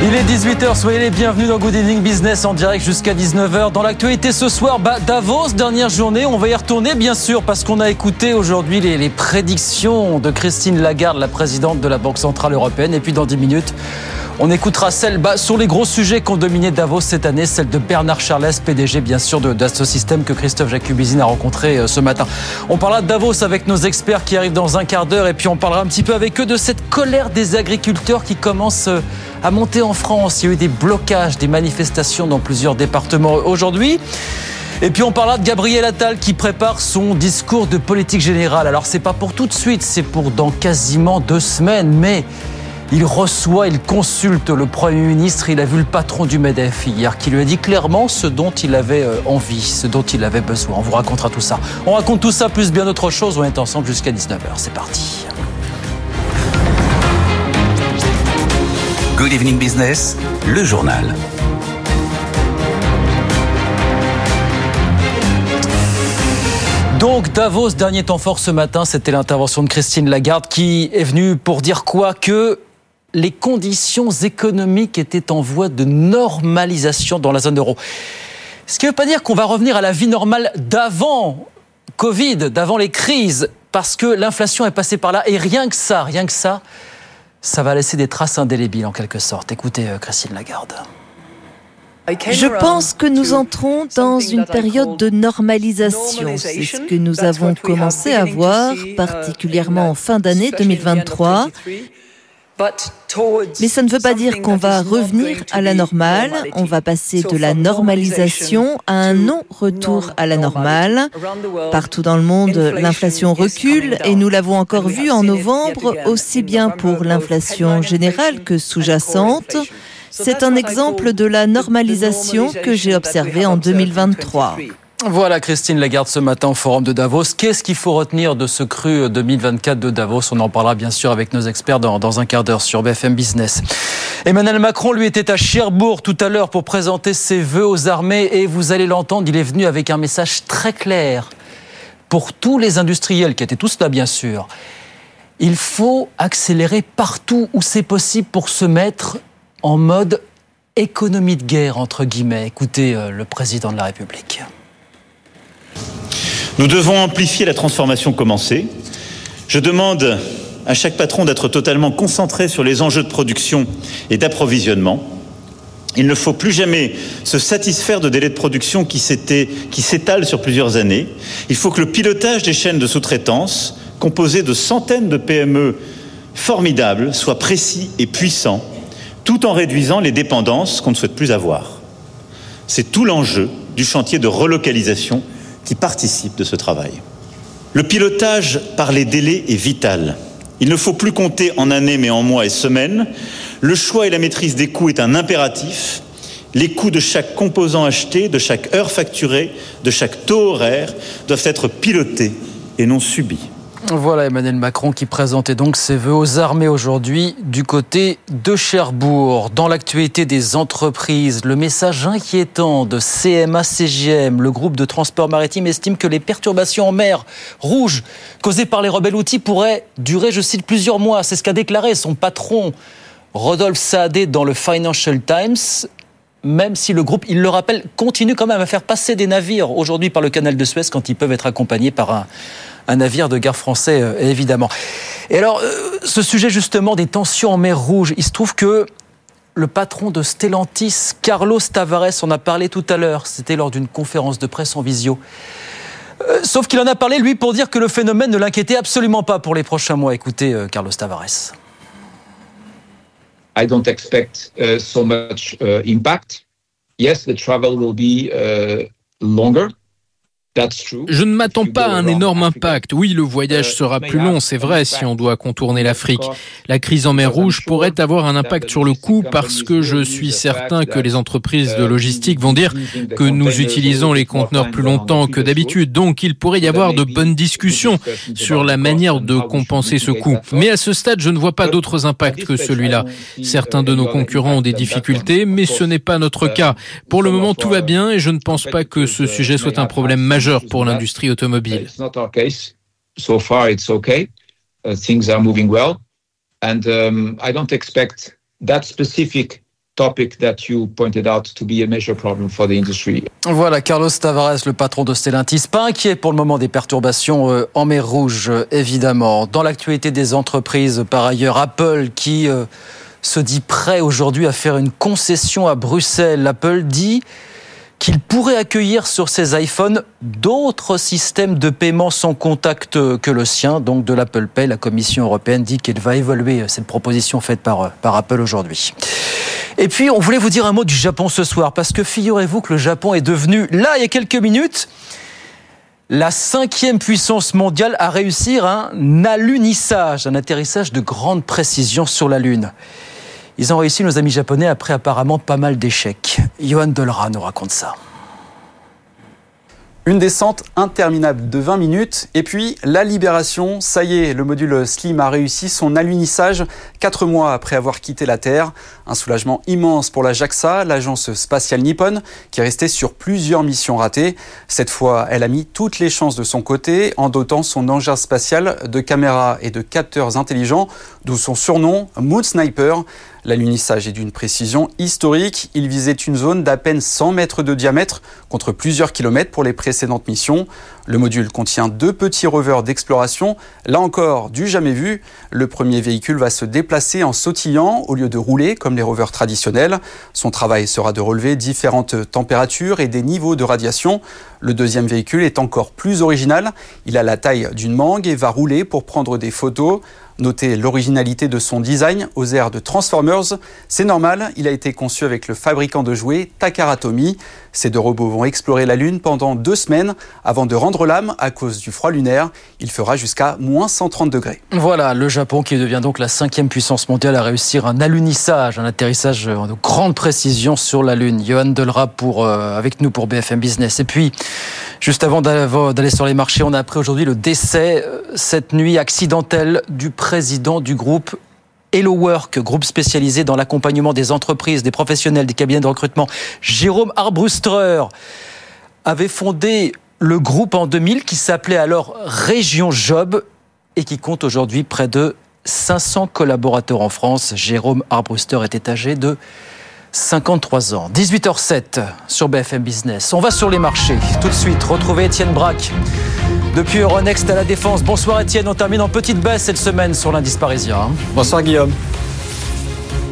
Il est 18h, soyez les bienvenus dans Good Evening Business en direct jusqu'à 19h. Dans l'actualité ce soir, bah, Davos, dernière journée, on va y retourner bien sûr parce qu'on a écouté aujourd'hui les, les prédictions de Christine Lagarde, la présidente de la Banque Centrale Européenne. Et puis dans 10 minutes, on écoutera celle bah, sur les gros sujets qui ont dominé Davos cette année, celle de Bernard Charles, PDG bien sûr de que Christophe Jacubizine a rencontré euh, ce matin. On parlera de Davos avec nos experts qui arrivent dans un quart d'heure et puis on parlera un petit peu avec eux de cette colère des agriculteurs qui commence euh, à monter en France. Il y a eu des blocages, des manifestations dans plusieurs départements aujourd'hui. Et puis on parlera de Gabriel Attal qui prépare son discours de politique générale. Alors c'est pas pour tout de suite, c'est pour dans quasiment deux semaines, mais il reçoit, il consulte le Premier ministre. Il a vu le patron du MEDEF hier qui lui a dit clairement ce dont il avait euh, envie, ce dont il avait besoin. On vous racontera tout ça. On raconte tout ça plus bien autre chose. On est ensemble jusqu'à 19h. C'est parti. Good Evening Business, le journal. Donc Davos, dernier temps fort ce matin, c'était l'intervention de Christine Lagarde qui est venue pour dire quoi Que les conditions économiques étaient en voie de normalisation dans la zone euro. Ce qui ne veut pas dire qu'on va revenir à la vie normale d'avant Covid, d'avant les crises, parce que l'inflation est passée par là. Et rien que ça, rien que ça, ça va laisser des traces indélébiles en quelque sorte. Écoutez euh, Christine Lagarde. Je pense que nous entrons dans une période de normalisation. C'est ce que nous avons commencé à voir, particulièrement en fin d'année 2023. Mais ça ne veut pas dire qu'on va revenir à la normale. On va passer de la normalisation à un non-retour à la normale. Partout dans le monde, l'inflation recule et nous l'avons encore vu en novembre, aussi bien pour l'inflation générale que sous-jacente. C'est un exemple de la normalisation que j'ai observée en 2023. Voilà Christine Lagarde ce matin au Forum de Davos. Qu'est-ce qu'il faut retenir de ce cru 2024 de Davos? On en parlera bien sûr avec nos experts dans, un quart d'heure sur BFM Business. Emmanuel Macron, lui, était à Cherbourg tout à l'heure pour présenter ses vœux aux armées et vous allez l'entendre, il est venu avec un message très clair pour tous les industriels qui étaient tous là bien sûr. Il faut accélérer partout où c'est possible pour se mettre en mode économie de guerre, entre guillemets. Écoutez euh, le président de la République. Nous devons amplifier la transformation commencée. Je demande à chaque patron d'être totalement concentré sur les enjeux de production et d'approvisionnement. Il ne faut plus jamais se satisfaire de délais de production qui s'étalent sur plusieurs années. Il faut que le pilotage des chaînes de sous-traitance, composées de centaines de PME formidables, soit précis et puissant, tout en réduisant les dépendances qu'on ne souhaite plus avoir. C'est tout l'enjeu du chantier de relocalisation qui participe de ce travail. Le pilotage par les délais est vital. Il ne faut plus compter en années mais en mois et semaines. Le choix et la maîtrise des coûts est un impératif. Les coûts de chaque composant acheté, de chaque heure facturée, de chaque taux horaire doivent être pilotés et non subis. Voilà Emmanuel Macron qui présentait donc ses vœux aux armées aujourd'hui du côté de Cherbourg. Dans l'actualité des entreprises, le message inquiétant de CMA-CGM, le groupe de transport maritime, estime que les perturbations en mer Rouge causées par les rebelles outils pourraient durer, je cite, plusieurs mois. C'est ce qu'a déclaré son patron Rodolphe Saadé dans le Financial Times même si le groupe, il le rappelle, continue quand même à faire passer des navires aujourd'hui par le canal de Suez quand ils peuvent être accompagnés par un, un navire de guerre français, euh, évidemment. Et alors, euh, ce sujet justement des tensions en mer Rouge, il se trouve que le patron de Stellantis, Carlos Tavares, en a parlé tout à l'heure. C'était lors d'une conférence de presse en visio. Euh, sauf qu'il en a parlé, lui, pour dire que le phénomène ne l'inquiétait absolument pas pour les prochains mois. Écoutez, Carlos Tavares. I don't expect so much impact. Yes, the travel will be longer. Je ne m'attends pas à un énorme impact. Oui, le voyage sera plus long, c'est vrai, si on doit contourner l'Afrique. La crise en mer Rouge pourrait avoir un impact sur le coût parce que je suis certain que les entreprises de logistique vont dire que nous utilisons les conteneurs plus longtemps que d'habitude. Donc, il pourrait y avoir de bonnes discussions sur la manière de compenser ce coût. Mais à ce stade, je ne vois pas d'autres impacts que celui-là. Certains de nos concurrents ont des difficultés, mais ce n'est pas notre cas. Pour le moment, tout va bien et je ne pense pas que ce sujet soit un problème majeur pour l'industrie automobile. So far, it's okay. Uh, things are moving well, and um, I don't expect that specific topic that you pointed out to be a major problem for the industry. Voilà, Carlos Tavares, le patron de Stellantis, pas inquiet pour le moment des perturbations euh, en mer Rouge, évidemment. Dans l'actualité des entreprises, par ailleurs, Apple qui euh, se dit prêt aujourd'hui à faire une concession à Bruxelles. Apple dit qu'il pourrait accueillir sur ses iPhones d'autres systèmes de paiement sans contact que le sien, donc de l'Apple Pay. La Commission européenne dit qu'elle va évaluer cette proposition faite par, par Apple aujourd'hui. Et puis, on voulait vous dire un mot du Japon ce soir, parce que figurez-vous que le Japon est devenu, là, il y a quelques minutes, la cinquième puissance mondiale à réussir un alunissage, un atterrissage de grande précision sur la Lune. Ils ont réussi, nos amis japonais, après apparemment pas mal d'échecs. Johan Dolra nous raconte ça. Une descente interminable de 20 minutes et puis la libération. Ça y est, le module Slim a réussi son alunissage 4 mois après avoir quitté la Terre. Un soulagement immense pour la JAXA, l'agence spatiale nippone, qui est restée sur plusieurs missions ratées. Cette fois, elle a mis toutes les chances de son côté en dotant son engin spatial de caméras et de capteurs intelligents, d'où son surnom Moon Sniper. L'alunissage est d'une précision historique. Il visait une zone d'à peine 100 mètres de diamètre contre plusieurs kilomètres pour les précédentes missions. Le module contient deux petits rovers d'exploration. Là encore, du jamais vu. Le premier véhicule va se déplacer en sautillant au lieu de rouler comme les rovers traditionnels. Son travail sera de relever différentes températures et des niveaux de radiation. Le deuxième véhicule est encore plus original. Il a la taille d'une mangue et va rouler pour prendre des photos. Notez l'originalité de son design aux airs de Transformers. C'est normal, il a été conçu avec le fabricant de jouets Takara Tomy. Ces deux robots vont explorer la Lune pendant deux semaines avant de rendre l'âme à cause du froid lunaire. Il fera jusqu'à moins 130 degrés. Voilà, le Japon qui devient donc la cinquième puissance mondiale à réussir un alunissage, un atterrissage de grande précision sur la Lune. Johan Delra pour, euh, avec nous pour BFM Business. Et puis, juste avant d'aller sur les marchés, on a appris aujourd'hui le décès euh, cette nuit accidentelle du président du groupe Hello Work, groupe spécialisé dans l'accompagnement des entreprises, des professionnels, des cabinets de recrutement. Jérôme Arbruster avait fondé le groupe en 2000 qui s'appelait alors Région Job et qui compte aujourd'hui près de 500 collaborateurs en France. Jérôme Arbruster était âgé de 53 ans. 18h07 sur BFM Business. On va sur les marchés. Tout de suite, retrouver Étienne Braque depuis Euronext à la Défense. Bonsoir Étienne, on termine en petite baisse cette semaine sur l'indice parisien. Bonsoir Guillaume.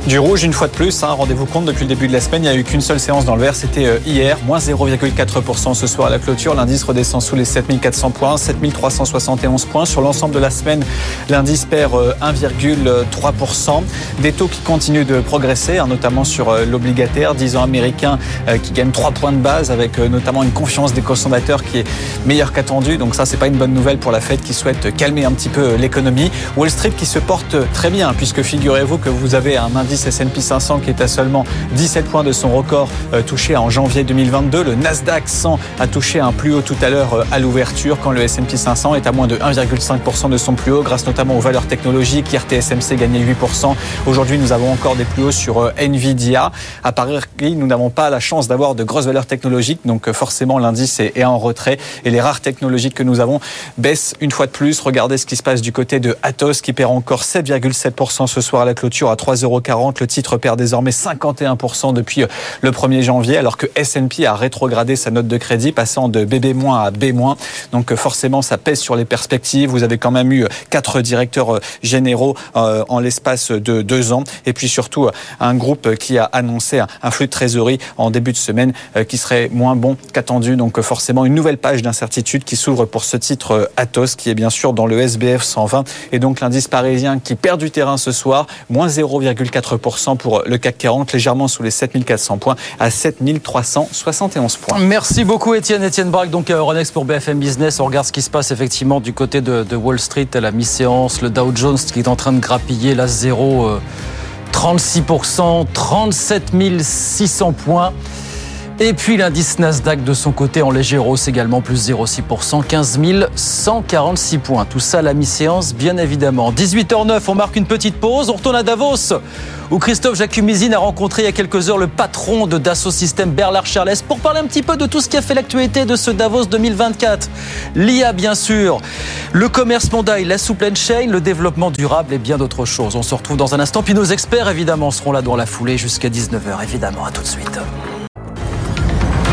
Du rouge une fois de plus, hein, rendez-vous compte, depuis le début de la semaine, il n'y a eu qu'une seule séance dans le vert, c'était euh, hier, moins 0,4% ce soir à la clôture. L'indice redescend sous les 7400 points, 7371 points. Sur l'ensemble de la semaine, l'indice perd 1,3%. Euh, Des taux qui continuent de progresser, hein, notamment sur euh, l'obligataire, 10 ans américain qui gagne 3 points de base, avec notamment une confiance des consommateurs qui est meilleure qu'attendue. Donc ça, c'est pas une bonne nouvelle pour la Fed qui souhaite calmer un petit peu l'économie. Wall Street qui se porte très bien, puisque figurez-vous que vous avez un indice S&P 500 qui est à seulement 17 points de son record euh, touché en janvier 2022. Le Nasdaq 100 a touché un plus haut tout à l'heure euh, à l'ouverture quand le S&P 500 est à moins de 1,5% de son plus haut grâce notamment aux valeurs technologiques. Hier TSMC gagnait 8%. Aujourd'hui nous avons encore des plus hauts sur euh, Nvidia. À Paris nous n'avons pas la chance d'avoir de grosses valeurs technologiques donc forcément l'indice est en retrait et les rares technologiques que nous avons baissent une fois de plus. Regardez ce qui se passe du côté de Atos qui perd encore 7,7% ce soir à la clôture à 3,40 40. Le titre perd désormais 51% depuis le 1er janvier, alors que S&P a rétrogradé sa note de crédit, passant de BB- à B-. Donc forcément, ça pèse sur les perspectives. Vous avez quand même eu quatre directeurs généraux en l'espace de deux ans. Et puis surtout, un groupe qui a annoncé un flux de trésorerie en début de semaine qui serait moins bon qu'attendu. Donc forcément, une nouvelle page d'incertitude qui s'ouvre pour ce titre Atos, qui est bien sûr dans le SBF 120. Et donc l'indice parisien qui perd du terrain ce soir, moins 0,4% pour le CAC 40, légèrement sous les 7400 points à 7371 points. Merci beaucoup Étienne. Étienne Braque, donc à Euronext pour BFM Business. On regarde ce qui se passe effectivement du côté de, Wall Street à la mi-séance. Le Dow Jones qui est en train de grappiller la 0. 36%, 37 600 points. Et puis l'indice Nasdaq de son côté en léger hausse également, plus 0,6%, 15 146 points. Tout ça la mi-séance, bien évidemment. 18h09, on marque une petite pause. On retourne à Davos, où Christophe Jacumizine a rencontré il y a quelques heures le patron de Dassault Systèmes, Bernard Charles, pour parler un petit peu de tout ce qui a fait l'actualité de ce Davos 2024. L'IA, bien sûr, le commerce mondial, la supply chain, le développement durable et bien d'autres choses. On se retrouve dans un instant. Puis nos experts, évidemment, seront là dans la foulée jusqu'à 19h. Évidemment, à tout de suite.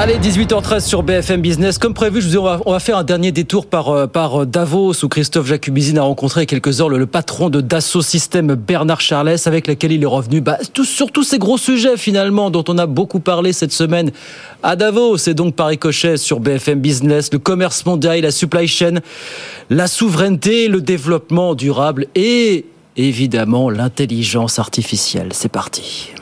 Allez, 18h13 sur BFM Business. Comme prévu, je vous dis, on va, faire un dernier détour par, euh, par Davos où Christophe Jacubizine a rencontré il y a quelques heures le, patron de Dassault Systèmes, Bernard Charles, avec lequel il est revenu bah, sur tous ces gros sujets finalement dont on a beaucoup parlé cette semaine à Davos. C'est donc par ricochet sur BFM Business, le commerce mondial, la supply chain, la souveraineté, le développement durable et évidemment l'intelligence artificielle. C'est parti.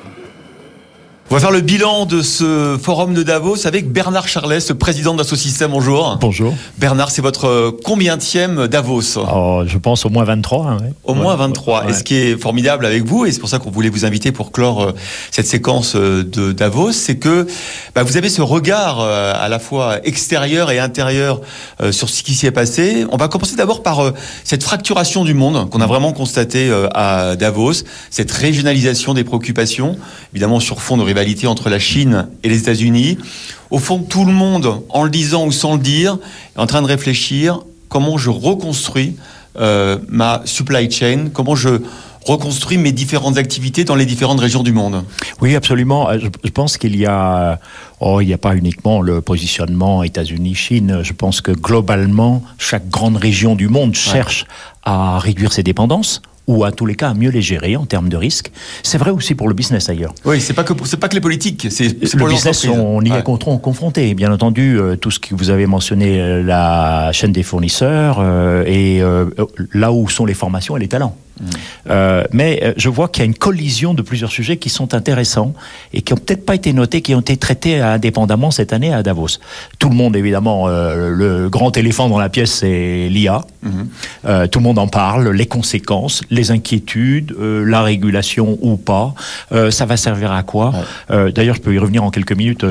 On va faire le bilan de ce forum de Davos avec Bernard Charlet, président d'Assosystème. Bonjour. Bonjour. Bernard, c'est votre combienième Davos? Oh, Je pense au moins 23. Hein, Au moins 23. Et ce qui est formidable avec vous, et c'est pour ça qu'on voulait vous inviter pour clore euh, cette séquence euh, de Davos, c'est que bah, vous avez ce regard euh, à la fois extérieur et intérieur sur ce qui s'y est passé. On va commencer d'abord par cette fracturation du monde qu'on a vraiment constaté à Davos, cette régionalisation des préoccupations, évidemment sur fond de rivalité entre la Chine et les États-Unis. Au fond, tout le monde, en le disant ou sans le dire, est en train de réfléchir comment je reconstruis euh, ma supply chain, comment je reconstruis mes différentes activités dans les différentes régions du monde. Oui, absolument. Euh, je, pense qu'il y a, oh, il n'y a pas uniquement le positionnement États-Unis-Chine. Je pense que globalement, chaque grande région du monde cherche à réduire ses dépendances ou à tous les cas à mieux les gérer en termes de risques. C'est vrai aussi pour le business ailleurs. Oui, c'est pas que c'est pas que les politiques, c'est le business. On y est confronté. Bien entendu, euh, tout ce que vous avez mentionné, euh, la chaîne des fournisseurs euh, et là où sont les formations et les talents. Euh, mais euh, je vois qu'il y a une collision de plusieurs sujets qui sont intéressants et qui n'ont peut-être pas été notés, qui ont été traités indépendamment cette année à Davos. Tout le monde, évidemment, euh, le grand éléphant dans la pièce, c'est l'IA. Mhm. tout le monde en parle, les conséquences, les inquiétudes, la régulation ou pas. ça va servir à quoi? D'ailleurs, je peux y revenir en quelques minutes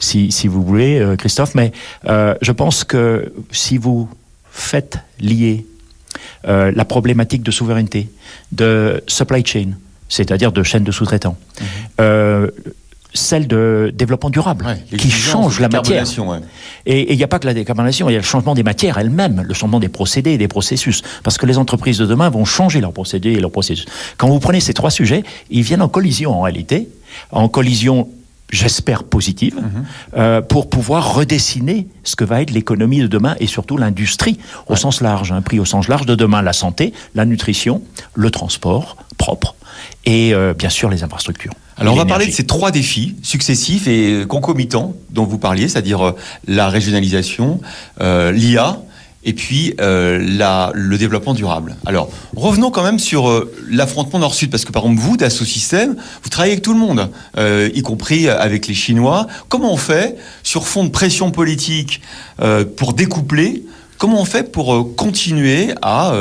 si, si, vous voulez, Christophe, mais je pense que si vous faites lier euh, la problématique de souveraineté, de supply chain, c'est-à-dire de chaîne de sous-traitants. Mhm. Euh, celle de développement durable, qui change la matière. Et il n'y a pas que la décarbonation, il y a le changement des matières elles-mêmes, le changement des procédés et des processus. Parce que les entreprises de demain vont changer leurs procédés et leurs processus. Quand vous prenez ces trois sujets, ils viennent en collision en réalité, en collision j'espère positive, mhm. euh, pour pouvoir redessiner ce que va être l'économie de demain et surtout l'industrie au sens large, un hein, prix au sens large de demain, la santé, la nutrition, le transport propre et euh, bien sûr les infrastructures. Alors on va parler de ces trois défis successifs et concomitants dont vous parliez, c'est-à-dire euh, la régionalisation, l'IA, et puis euh, la, le développement durable. Alors, revenons quand même sur euh, l'affrontement Nord-Sud, parce que par exemple, vous, Dassault Systèmes, vous travaillez avec tout le monde, euh, y compris avec les Chinois. Comment on fait, sur fond de pression politique, pour découpler Comment on fait pour continuer à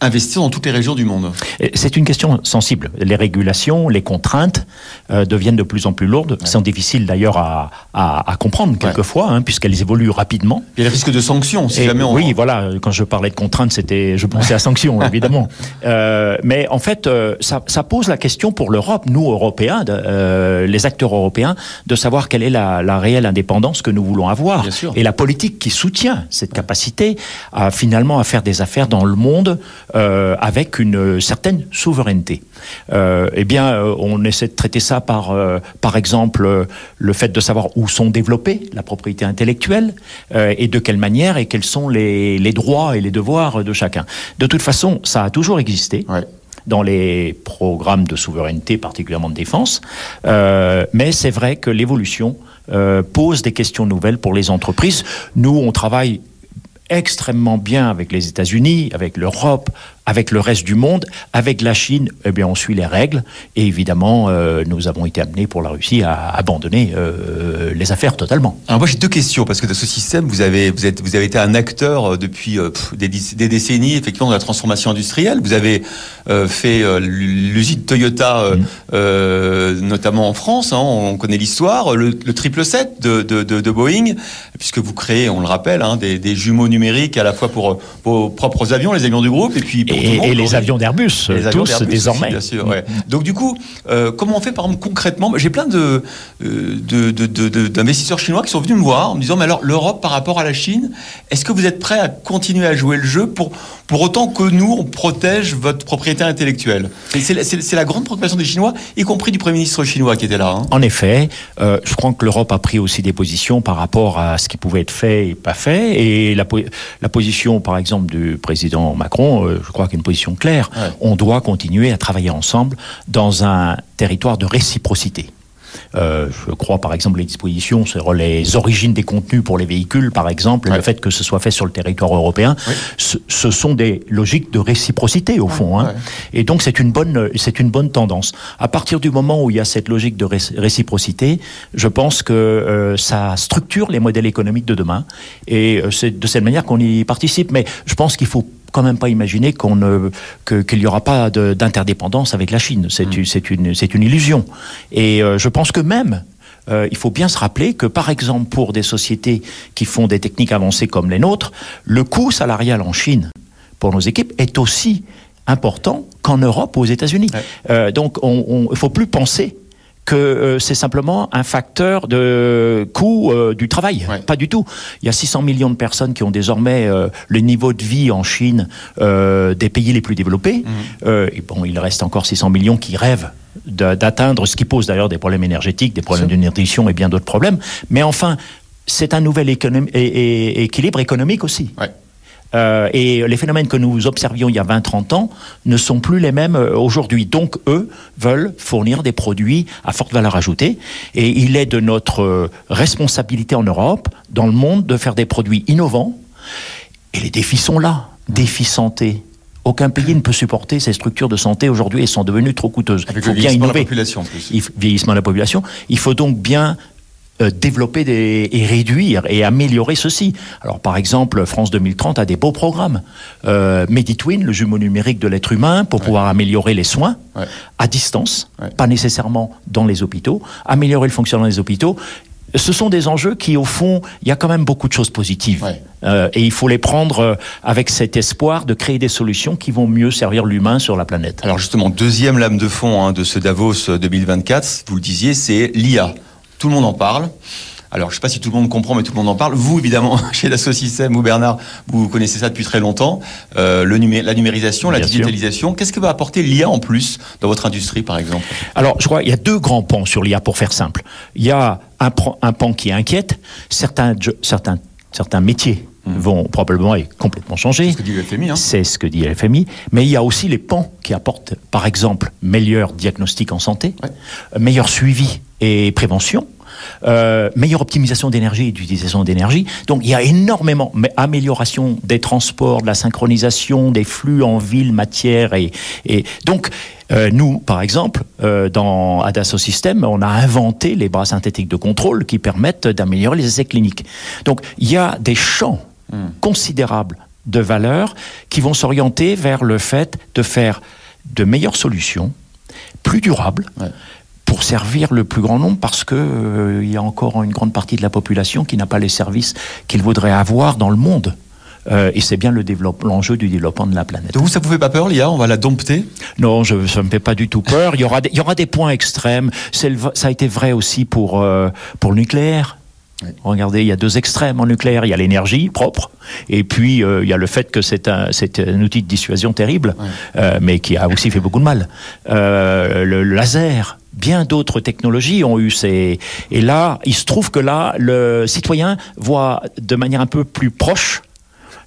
investir dans toutes les régions du monde C'est une question sensible. Les régulations, les contraintes euh, deviennent de plus en plus lourdes. C'est difficile d'ailleurs à, à, comprendre quelquefois, hein, puisqu'elles évoluent rapidement. Il y a le risque de sanctions, si jamais on... Oui, voilà, quand je parlais de contraintes, c'était, je pensais à sanctions, évidemment. Euh, mais en fait, euh, ça, ça, pose la question pour l'Europe, nous, Européens, de, euh, les acteurs européens, de savoir quelle est la, la réelle indépendance que nous voulons avoir. Et la politique qui soutient cette capacité à finalement à faire des affaires dans le monde euh, avec une certaine souveraineté. Euh, eh bien, euh, on essaie de traiter ça par, par exemple, le fait de savoir où sont développées la propriété intellectuelle et de quelle manière et quels sont les, les, droits et les devoirs de chacun. De toute façon, ça a toujours existé. dans les programmes de souveraineté, particulièrement de défense. mais c'est vrai que l'évolution pose des questions nouvelles pour les entreprises. Nous, on travaille extrêmement bien avec les États-Unis, avec l'Europe, avec le reste du monde, avec la Chine, eh bien, on suit les règles. Et évidemment, euh, nous avons été amenés pour la Russie à abandonner euh, les affaires totalement. Alors moi, j'ai deux questions parce que dans ce système, vous avez vous êtes vous avez été un acteur euh, depuis des, des, décennies, effectivement, de la transformation industrielle. Vous avez fait l'usine Toyota, mm. notamment en France. Hein, on connaît l'histoire, le, triple 7 de, de, de, Boeing, puisque vous créez, on le rappelle, hein, des, des, jumeaux numériques à la fois pour vos propres avions, les avions du groupe, et puis et, les avions d'Airbus, tous désormais. bien sûr, Donc du coup, euh, comment on fait par exemple concrètement? J'ai plein de, euh, d'investisseurs chinois qui sont venus me voir en me disant, mais alors l'Europe par rapport à la Chine, est-ce que vous êtes prêt à continuer à jouer le jeu pour, pour autant que nous, on protège votre propriété intellectuelle C'est la, grande préoccupation des Chinois, y compris du Premier ministre chinois qui était là. Hein. En effet, euh, je crois que l'Europe a pris aussi des positions par rapport à ce qui pouvait être fait et pas fait. Et la, la position, par exemple, du président Macron, je crois qu'une position claire. On doit continuer à travailler ensemble dans un territoire de réciprocité. Euh, je crois par exemple les dispositions sur les origines des contenus pour les véhicules, par exemple, le fait que ce soit fait sur le territoire européen, ce, sont des logiques de réciprocité au fond. Hein. Et donc c'est une bonne, c'est une bonne tendance. À partir du moment où il y a cette logique de réciprocité, je pense que euh, ça structure les modèles économiques de demain. Et euh, c'est de cette manière qu'on y participe. Mais je pense qu'il faut quand même pas imaginer qu'on ne, qu'il n'y aura pas d'interdépendance avec la Chine. C'est mm. une, une, une illusion. Et euh, je pense que même euh, il faut bien se rappeler que, par exemple, pour des sociétés qui font des techniques avancées comme les nôtres, le coût salarial en Chine pour nos équipes est aussi important qu'en Europe ou aux États-Unis. Euh, donc, il ne faut plus penser que euh, c'est simplement un facteur de coût euh, du travail. Pas du tout. Il y a 600 millions de personnes qui ont désormais euh, le niveau de vie en Chine des pays les plus développés. Mmh. et bon, il reste encore 600 millions qui rêvent d'atteindre ce qui pose d'ailleurs des problèmes énergétiques, des problèmes de nutrition et bien d'autres problèmes. Mais enfin, c'est un nouvel équilibre économique aussi. Euh, et les phénomènes que nous observions il y a 20-30 ans ne sont plus les mêmes euh, aujourd'hui. Donc, eux veulent fournir des produits à forte valeur ajoutée. Et il est de notre euh, responsabilité en Europe, dans le monde, de faire des produits innovants. Et les défis sont là. Défis santé, aucun pays ne peut supporter ces structures de santé aujourd'hui. Elles sont devenues trop coûteuses. il faut bien innover. De la population, en plus. vieillissement de la population. Il faut donc bien euh, développer des, et réduire et améliorer ceci. Alors par exemple, France 2030 a des beaux programmes. Euh, Meditwin, le jumeau numérique de l'être humain, pour pouvoir améliorer les soins à distance, pas nécessairement dans les hôpitaux, améliorer le fonctionnement des hôpitaux. Ce sont des enjeux qui, au fond, il y a quand même beaucoup de choses positives. Euh, et il faut les prendre euh, avec cet espoir de créer des solutions qui vont mieux servir l'humain sur la planète. Alors justement, deuxième lame de fond hein, de ce Davos 2024, vous le disiez, c'est l'IA. Tout le monde en parle. Alors, je ne sais pas si tout le monde comprend, mais tout le monde en parle. Vous, évidemment, chez la Système ou Bernard, vous connaissez ça depuis très longtemps. Euh, le la numérisation, la digitalisation. Qu'est-ce que va apporter l'IA en plus dans votre industrie, par exemple? Alors, je crois qu'il y a deux grands pans sur l'IA, pour faire simple. Il y a un, un pan qui inquiète. Certains, certains, certains métiers mmh. vont probablement être complètement changer. C'est ce que dit le FMI. Hein. C'est ce que dit le FMI. Mais il y a aussi les pans qui apportent, par exemple, meilleur diagnostic en santé, meilleur suivi et prévention. Euh, meilleure optimisation d'énergie et d'utilisation d'énergie. Donc il y a énormément amélioration des transports, de la synchronisation des flux en ville, matière et, et donc euh, nous, par exemple, euh, dans Adasso System, on a inventé les bras synthétiques de contrôle qui permettent d'améliorer les essais cliniques. Donc il y a des champs hmm. considérables de valeurs qui vont s'orienter vers le fait de faire de meilleures solutions, plus durables, pour servir le plus grand nombre, parce qu'il euh, y a encore une grande partie de la population qui n'a pas les services qu'il voudrait avoir dans le monde. Euh, et c'est bien le l'enjeu du développement de la planète. Donc vous, ça vous fait pas peur, l'IA On va la dompter? Non, je, ça me fait pas du tout peur. Il y aura des, il y aura des points extrêmes. Le, ça a été vrai aussi pour, euh, pour le nucléaire. Regardez, il y a deux extrêmes en nucléaire. Il y a l'énergie propre, et puis euh, il y a le fait que c'est un, un outil de dissuasion terrible, euh, mais qui a aussi fait beaucoup de mal. Euh, le laser, bien d'autres technologies ont eu ces... Et là, il se trouve que là, le citoyen voit de manière un peu plus proche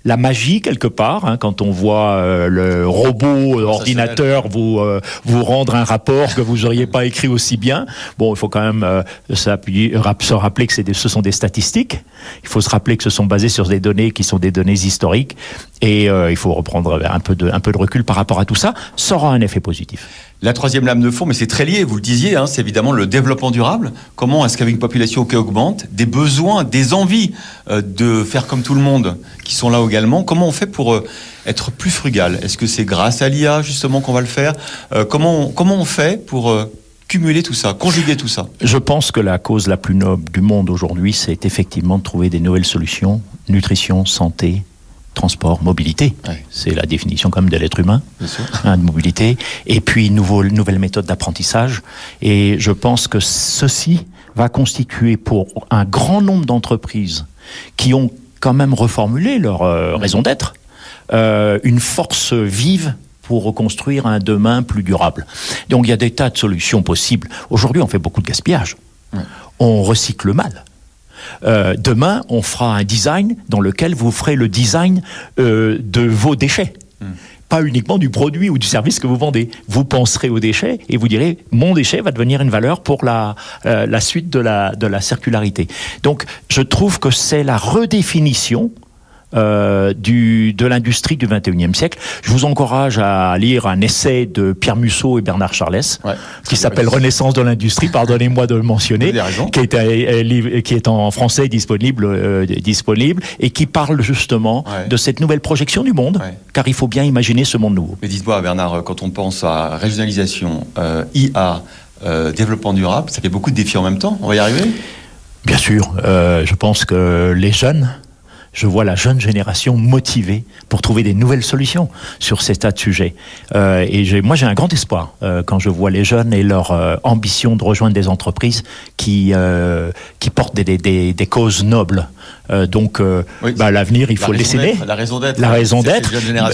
la magie quelque part, hein, quand on voit euh, le robot ordinateur vous euh, vous rendre un rapport que vous auriez pas écrit aussi bien. Bon, il faut quand même euh, se rappeler que c'est ce sont des statistiques. Il faut se rappeler que ce sont basés sur des données qui sont des données historiques, et il faut reprendre un peu de un peu de recul par rapport à tout ça. Ça aura un effet positif. La troisième lame de fond, mais c'est très lié, vous le disiez, hein, c'est évidemment le développement durable. Comment est-ce qu'avec une population qui augmente, des besoins, des envies euh, de faire comme tout le monde qui sont là également, comment on fait pour euh, être plus frugal? Est-ce que c'est grâce à l'IA justement qu'on va le faire? Euh, comment, comment on fait pour cumuler tout ça, conjuguer tout ça? Je pense que la cause la plus noble du monde aujourd'hui, c'est effectivement de trouver des nouvelles solutions, nutrition, santé, transport, mobilité. C'est la définition comme de l'être humain, hein, de mobilité. Et puis, nouveau, nouvelle méthode d'apprentissage. Et je pense que ceci va constituer pour un grand nombre d'entreprises qui ont quand même reformulé leur euh, raison d'être, euh, une force vive pour reconstruire un demain plus durable. Donc il y a des tas de solutions possibles. Aujourd'hui, on fait beaucoup de gaspillage. On recycle mal. Euh, demain, on fera un design dans lequel vous ferez le design euh, de vos déchets. Hmm. Pas uniquement du produit ou du service que vous vendez. Vous penserez aux déchets et vous direz mon déchet va devenir une valeur pour la, euh, la suite de la, de la circularité. Donc je trouve que c'est la redéfinition euh, du, de l'industrie du 21e siècle. Je vous encourage à lire un essai de Pierre Musso et Bernard Charles, qui s'appelle Renaissance de l'industrie, pardonnez-moi de le mentionner, qui est, euh, qui est en français disponible, euh, disponible et qui parle justement de cette nouvelle projection du monde, car il faut bien imaginer ce monde nouveau. Mais dites-moi, Bernard, quand on pense à régionalisation, IA, développement durable, ça fait beaucoup de défis en même temps. On va y arriver? Bien sûr. je pense que les jeunes je vois la jeune génération motivée pour trouver des nouvelles solutions sur ces tas de sujets. Euh, et moi, j'ai un grand espoir euh, quand je vois les jeunes et leur euh, ambition de rejoindre des entreprises qui, qui portent des, des, des, causes nobles. Euh, donc, euh, bah, l'avenir, il faut le laisser La raison d'être. La raison d'être.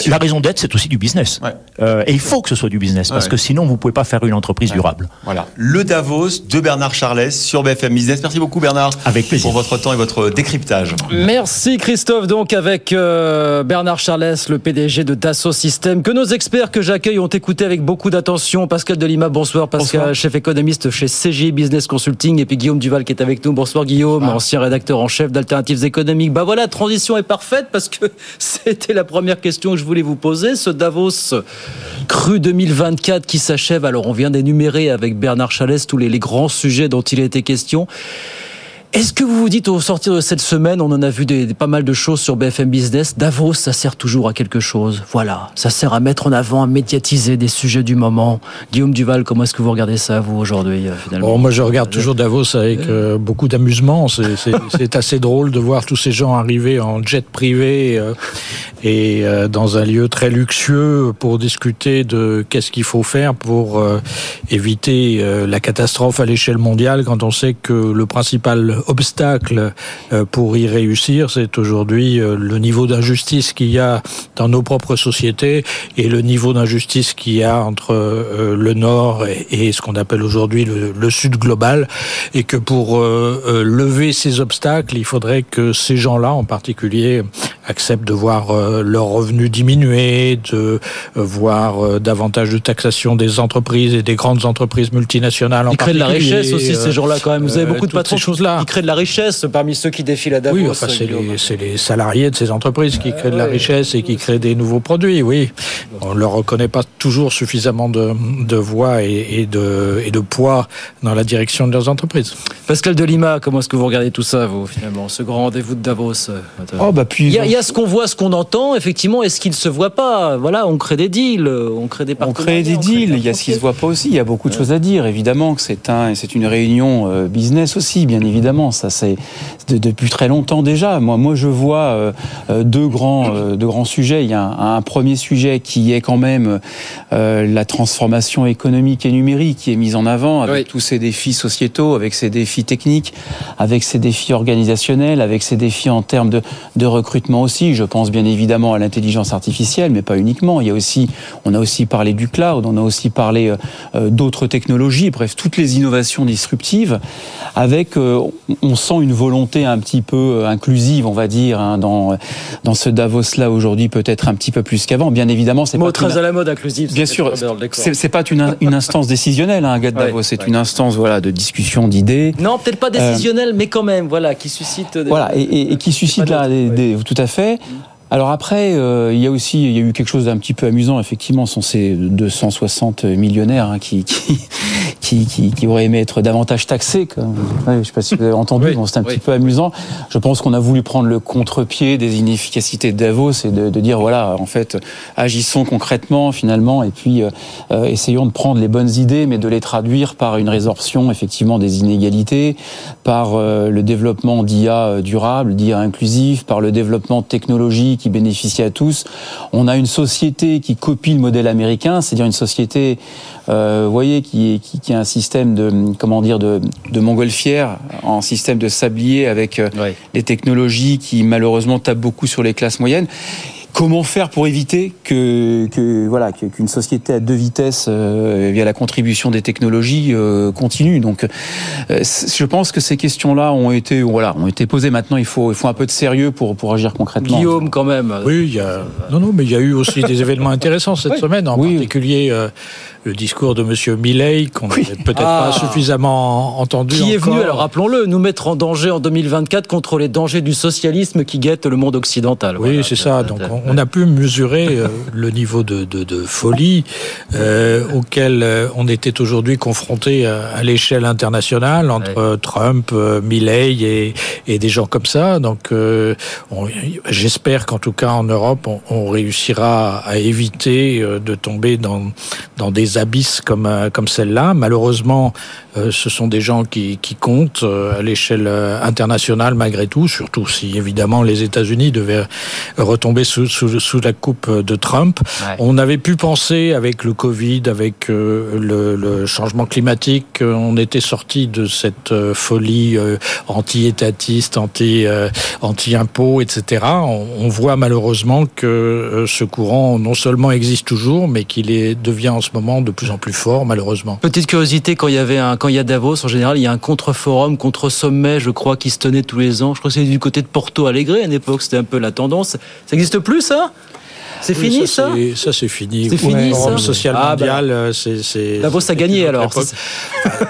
La raison d'être, c'est aussi du business. et il faut que ce soit du business, parce que sinon, vous pouvez pas faire une entreprise durable. Voilà. Le Davos de Bernard Charles sur BFM Business. Merci beaucoup, Bernard. Avec plaisir. Pour votre temps et votre décryptage. Merci. Christophe, donc avec euh, Bernard Charles, le PDG de Dassault Systèmes, que nos experts que j'accueille ont écouté avec beaucoup d'attention. Pascal Delima, bonsoir. Pascal, chef économiste chez CGI Business Consulting, et puis Guillaume Duval qui est avec nous. Bonsoir Guillaume, ancien rédacteur en chef économiques. Bah voilà, transition est parfaite parce que c'était la première question que je voulais vous poser. Ce Davos cru 2024 qui s'achève. Alors on vient d'énumérer avec Bernard Chalès tous les, les grands sujets dont il a été question. Est-ce que vous vous dites au sortir de cette semaine, on en a vu des, pas mal de choses sur BFM Business, Davos, ça sert toujours à quelque chose. Voilà, ça sert à mettre en avant, à médiatiser des sujets du moment. Guillaume Duval, comment est-ce que vous regardez ça, vous, aujourd'hui, euh, finalement bon, Moi, je regarde toujours Davos avec euh, beaucoup d'amusement. C'est assez drôle de voir tous ces gens arriver en jet privé euh, et dans un lieu très luxueux pour discuter de qu'est-ce qu'il faut faire pour éviter la catastrophe à l'échelle mondiale quand on sait que le principal obstacle euh, pour y réussir, c'est aujourd'hui euh, le niveau d'injustice qu'il y a dans nos propres sociétés et le niveau d'injustice qu'il y a entre euh, le Nord et ce qu'on appelle aujourd'hui le, Sud global, et que pour lever ces obstacles, il faudrait que ces gens-là, en particulier, acceptent de voir leurs revenus diminuer, de voir davantage de taxation des entreprises et des grandes entreprises multinationales. En Ils créent de la richesse aussi, ces gens-là, quand même. Vous avez beaucoup de patrons. Ces choses-là créent de la richesse parmi ceux qui défilent à Davos. Oui, enfin, c'est les, les, salariés de ces entreprises qui créent de la richesse et qui créent des nouveaux produits, oui. On ne leur reconnaît pas toujours suffisamment de, de voix et, et, de, et de poids dans la direction de leurs entreprises. Pascal Delima, comment est-ce que vous regardez tout ça, vous, finalement, ce grand rendez-vous de Davos oh, bah, puis, il, y a, il, y y a ce qu'on voit, ce qu'on entend. Effectivement, est-ce qu'il se voit pas? Voilà, on crée des deals, on crée des partenariats. On crée des deals. il y a ce qui se voit pas aussi. Il y a beaucoup de choses à dire. Évidemment que c'est un, c'est une réunion euh, business aussi, bien évidemment. Ça, c'est depuis très longtemps déjà. Moi, moi, je vois euh, euh, deux grands, deux grands sujets. Il y a un, premier sujet qui est quand même la transformation économique et numérique qui est mise en avant avec tous ces défis sociétaux, avec ces défis techniques, avec ces défis organisationnels, avec ces défis en termes de, de recrutement aussi. Je pense bien évidemment à l'intelligence artificielle, mais pas uniquement. Il y a aussi, on a aussi parlé du cloud, on a aussi parlé d'autres technologies. Bref, toutes les innovations disruptives, avec, on sent une volonté un petit peu inclusive, on va dire, hein, dans dans ce Davos-là aujourd'hui, peut-être un petit peu plus qu'avant. Bien évidemment, c'est pas très à la mode inclusive. Bien sûr, c'est pas une, une instance décisionnelle, hein, Davos. c'est une instance voilà de discussion d'idées. Non, peut-être pas décisionnelle, mais quand même, voilà, qui suscite. Voilà, et, qui suscite là, des, tout à fait. Alors après, euh, il y a aussi, il y a eu quelque chose d'un petit peu amusant, effectivement, sont ces 260 millionnaires hein, qui, qui, qui, auraient aimé être davantage taxés. Comme, je ne sais pas si vous avez entendu, bon, c'est un petit peu amusant. Je pense qu'on a voulu prendre le contre-pied des inefficacités de Davos et de, de, dire, voilà, en fait, agissons concrètement, finalement, et puis euh, euh, essayons de prendre les bonnes idées, mais de les traduire par une résorption, effectivement, des inégalités, par le développement d'IA durable, d'IA inclusif, par le développement de technologies qui bénéficie à tous. On a une société qui copie le modèle américain, c'est-à-dire une société, euh, vous voyez, qui, qui, qui, a un système de, comment dire, de, de montgolfière, en système de sablier avec euh, des technologies qui malheureusement tapent beaucoup sur les classes moyennes. Comment faire pour éviter que, que voilà qu'une société à deux vitesses euh, via la contribution des technologies euh, continue? Donc, euh, je pense que ces questions-là ont été voilà ont été posées. Maintenant, il faut il faut un peu de sérieux pour pour agir concrètement. Guillaume, quand même. Oui, il y a non non, mais il y a eu aussi des événements intéressants cette semaine, en particulier le discours de M. Milley, qu'on n'a peut-être pas ah. suffisamment entendu. Qui est venu, alors rappelons-le, nous mettre en danger en 2024 contre les dangers du socialisme qui guettent le monde occidental. Oui, c'est ça. Donc on a pu mesurer euh, le niveau de, de, de folie euh, auquel euh, on était aujourd'hui confronté à, l'échelle internationale entre Trump, Milley et, et, des gens comme ça. Donc j'espère qu'en tout cas en Europe, on, on réussira à éviter de tomber dans, dans des abysses comme, euh, comme celle-là. Malheureusement, euh, ce sont des gens qui, qui comptent euh, à l'échelle internationale malgré tout, surtout si évidemment les États-Unis devaient retomber sous, sous, sous, la coupe de Trump. On avait pu penser avec le Covid, avec le, le, changement climatique, on était sorti de cette folie anti-étatiste, anti, anti-impôt, etc. On, on, voit malheureusement que ce courant non seulement existe toujours, mais qu'il devient en ce moment de plus en plus fort, malheureusement. Petite curiosité, quand il y avait un, quand il y a Davos, en général, il y a un contre-forum, contre-sommet, je crois, qui se tenait tous les ans. Je crois que c'était du côté de Porto Alegre à l'époque, c'était un peu la tendance. Ça n'existe plus, ça? C'est fini ça Ça, c'est fini. C'est fini social ah, bah. mondial, euh, c'est Davos a gagné alors.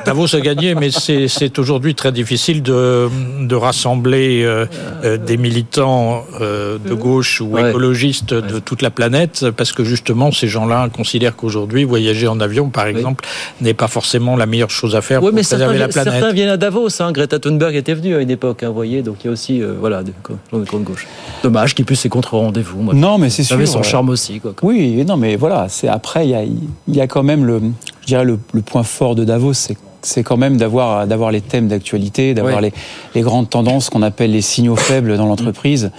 Davos a gagné, mais c'est aujourd'hui très difficile de, de rassembler euh, euh, des militants de gauche ou écologistes de toute la planète, parce que justement ces gens-là considèrent qu'aujourd'hui voyager en avion, par exemple, n'est pas forcément la meilleure chose à faire pour mais préserver la planète. Certains viennent à Davos. Hein. Greta Thunberg était venue à une époque, hein, vous voyez. Donc il y a aussi voilà de, de gauche. Dommage qu'il puisse ses contre-rendez-vous. Non, mais c'est sûr charme aussi. Quoi. Oui, non, mais voilà, c'est après, il y a, y a, quand même le, je dirais le, le point fort de Davos, c'est c'est quand même d'avoir d'avoir les thèmes d'actualité, d'avoir les, les, grandes tendances qu'on appelle les signaux faibles dans l'entreprise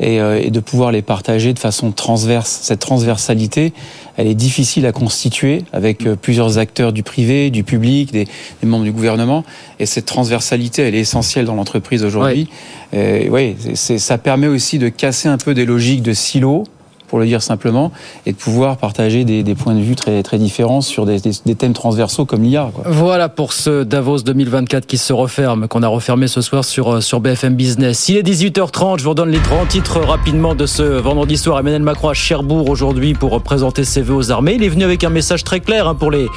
et, euh, et, de pouvoir les partager de façon transverse. Cette transversalité, elle est difficile à constituer avec euh, plusieurs acteurs du privé, du public, des, des, membres du gouvernement. Et cette transversalité, elle est essentielle dans l'entreprise aujourd'hui. Oui, ça permet aussi de casser un peu des logiques de silos pour le dire simplement, et de pouvoir partager des, points de vue très, très différents sur des, thèmes transversaux comme l'IA. Voilà pour ce Davos 2024 qui se referme, qu'on a refermé ce soir sur, euh, BFM Business. Il est 18h30, je vous redonne les grands titres rapidement de ce vendredi soir. Emmanuel Macron à Cherbourg aujourd'hui pour présenter ses vœux aux armées. Il est venu avec un message très clair hein, pour les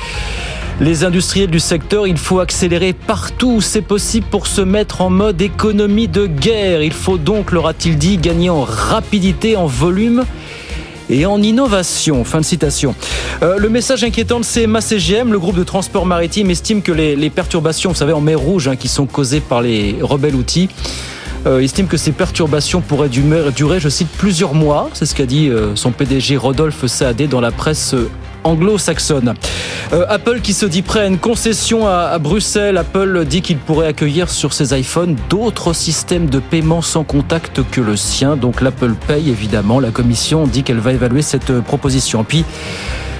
les industriels du secteur, il faut accélérer partout où c'est possible pour se mettre en mode économie de guerre. Il faut donc, leur a-t-il dit, gagner en rapidité, en volume et en innovation. Fin de citation. Euh, le message inquiétant de CMA CGM, le groupe de transport maritime estime que les, perturbations, vous savez, en mer Rouge, hein, qui sont causées par les rebelles outils, euh, estime que ces perturbations pourraient durer, je cite, plusieurs mois. C'est ce qu'a dit euh, son PDG Rodolphe Saadé dans la presse anglo-saxonne. Apple qui se dit prêt à une concession à, Bruxelles. Apple dit qu'il pourrait accueillir sur ses iPhones d'autres systèmes de paiement sans contact que le sien. Donc l'Apple Pay, évidemment. La commission dit qu'elle va évaluer cette proposition. Puis,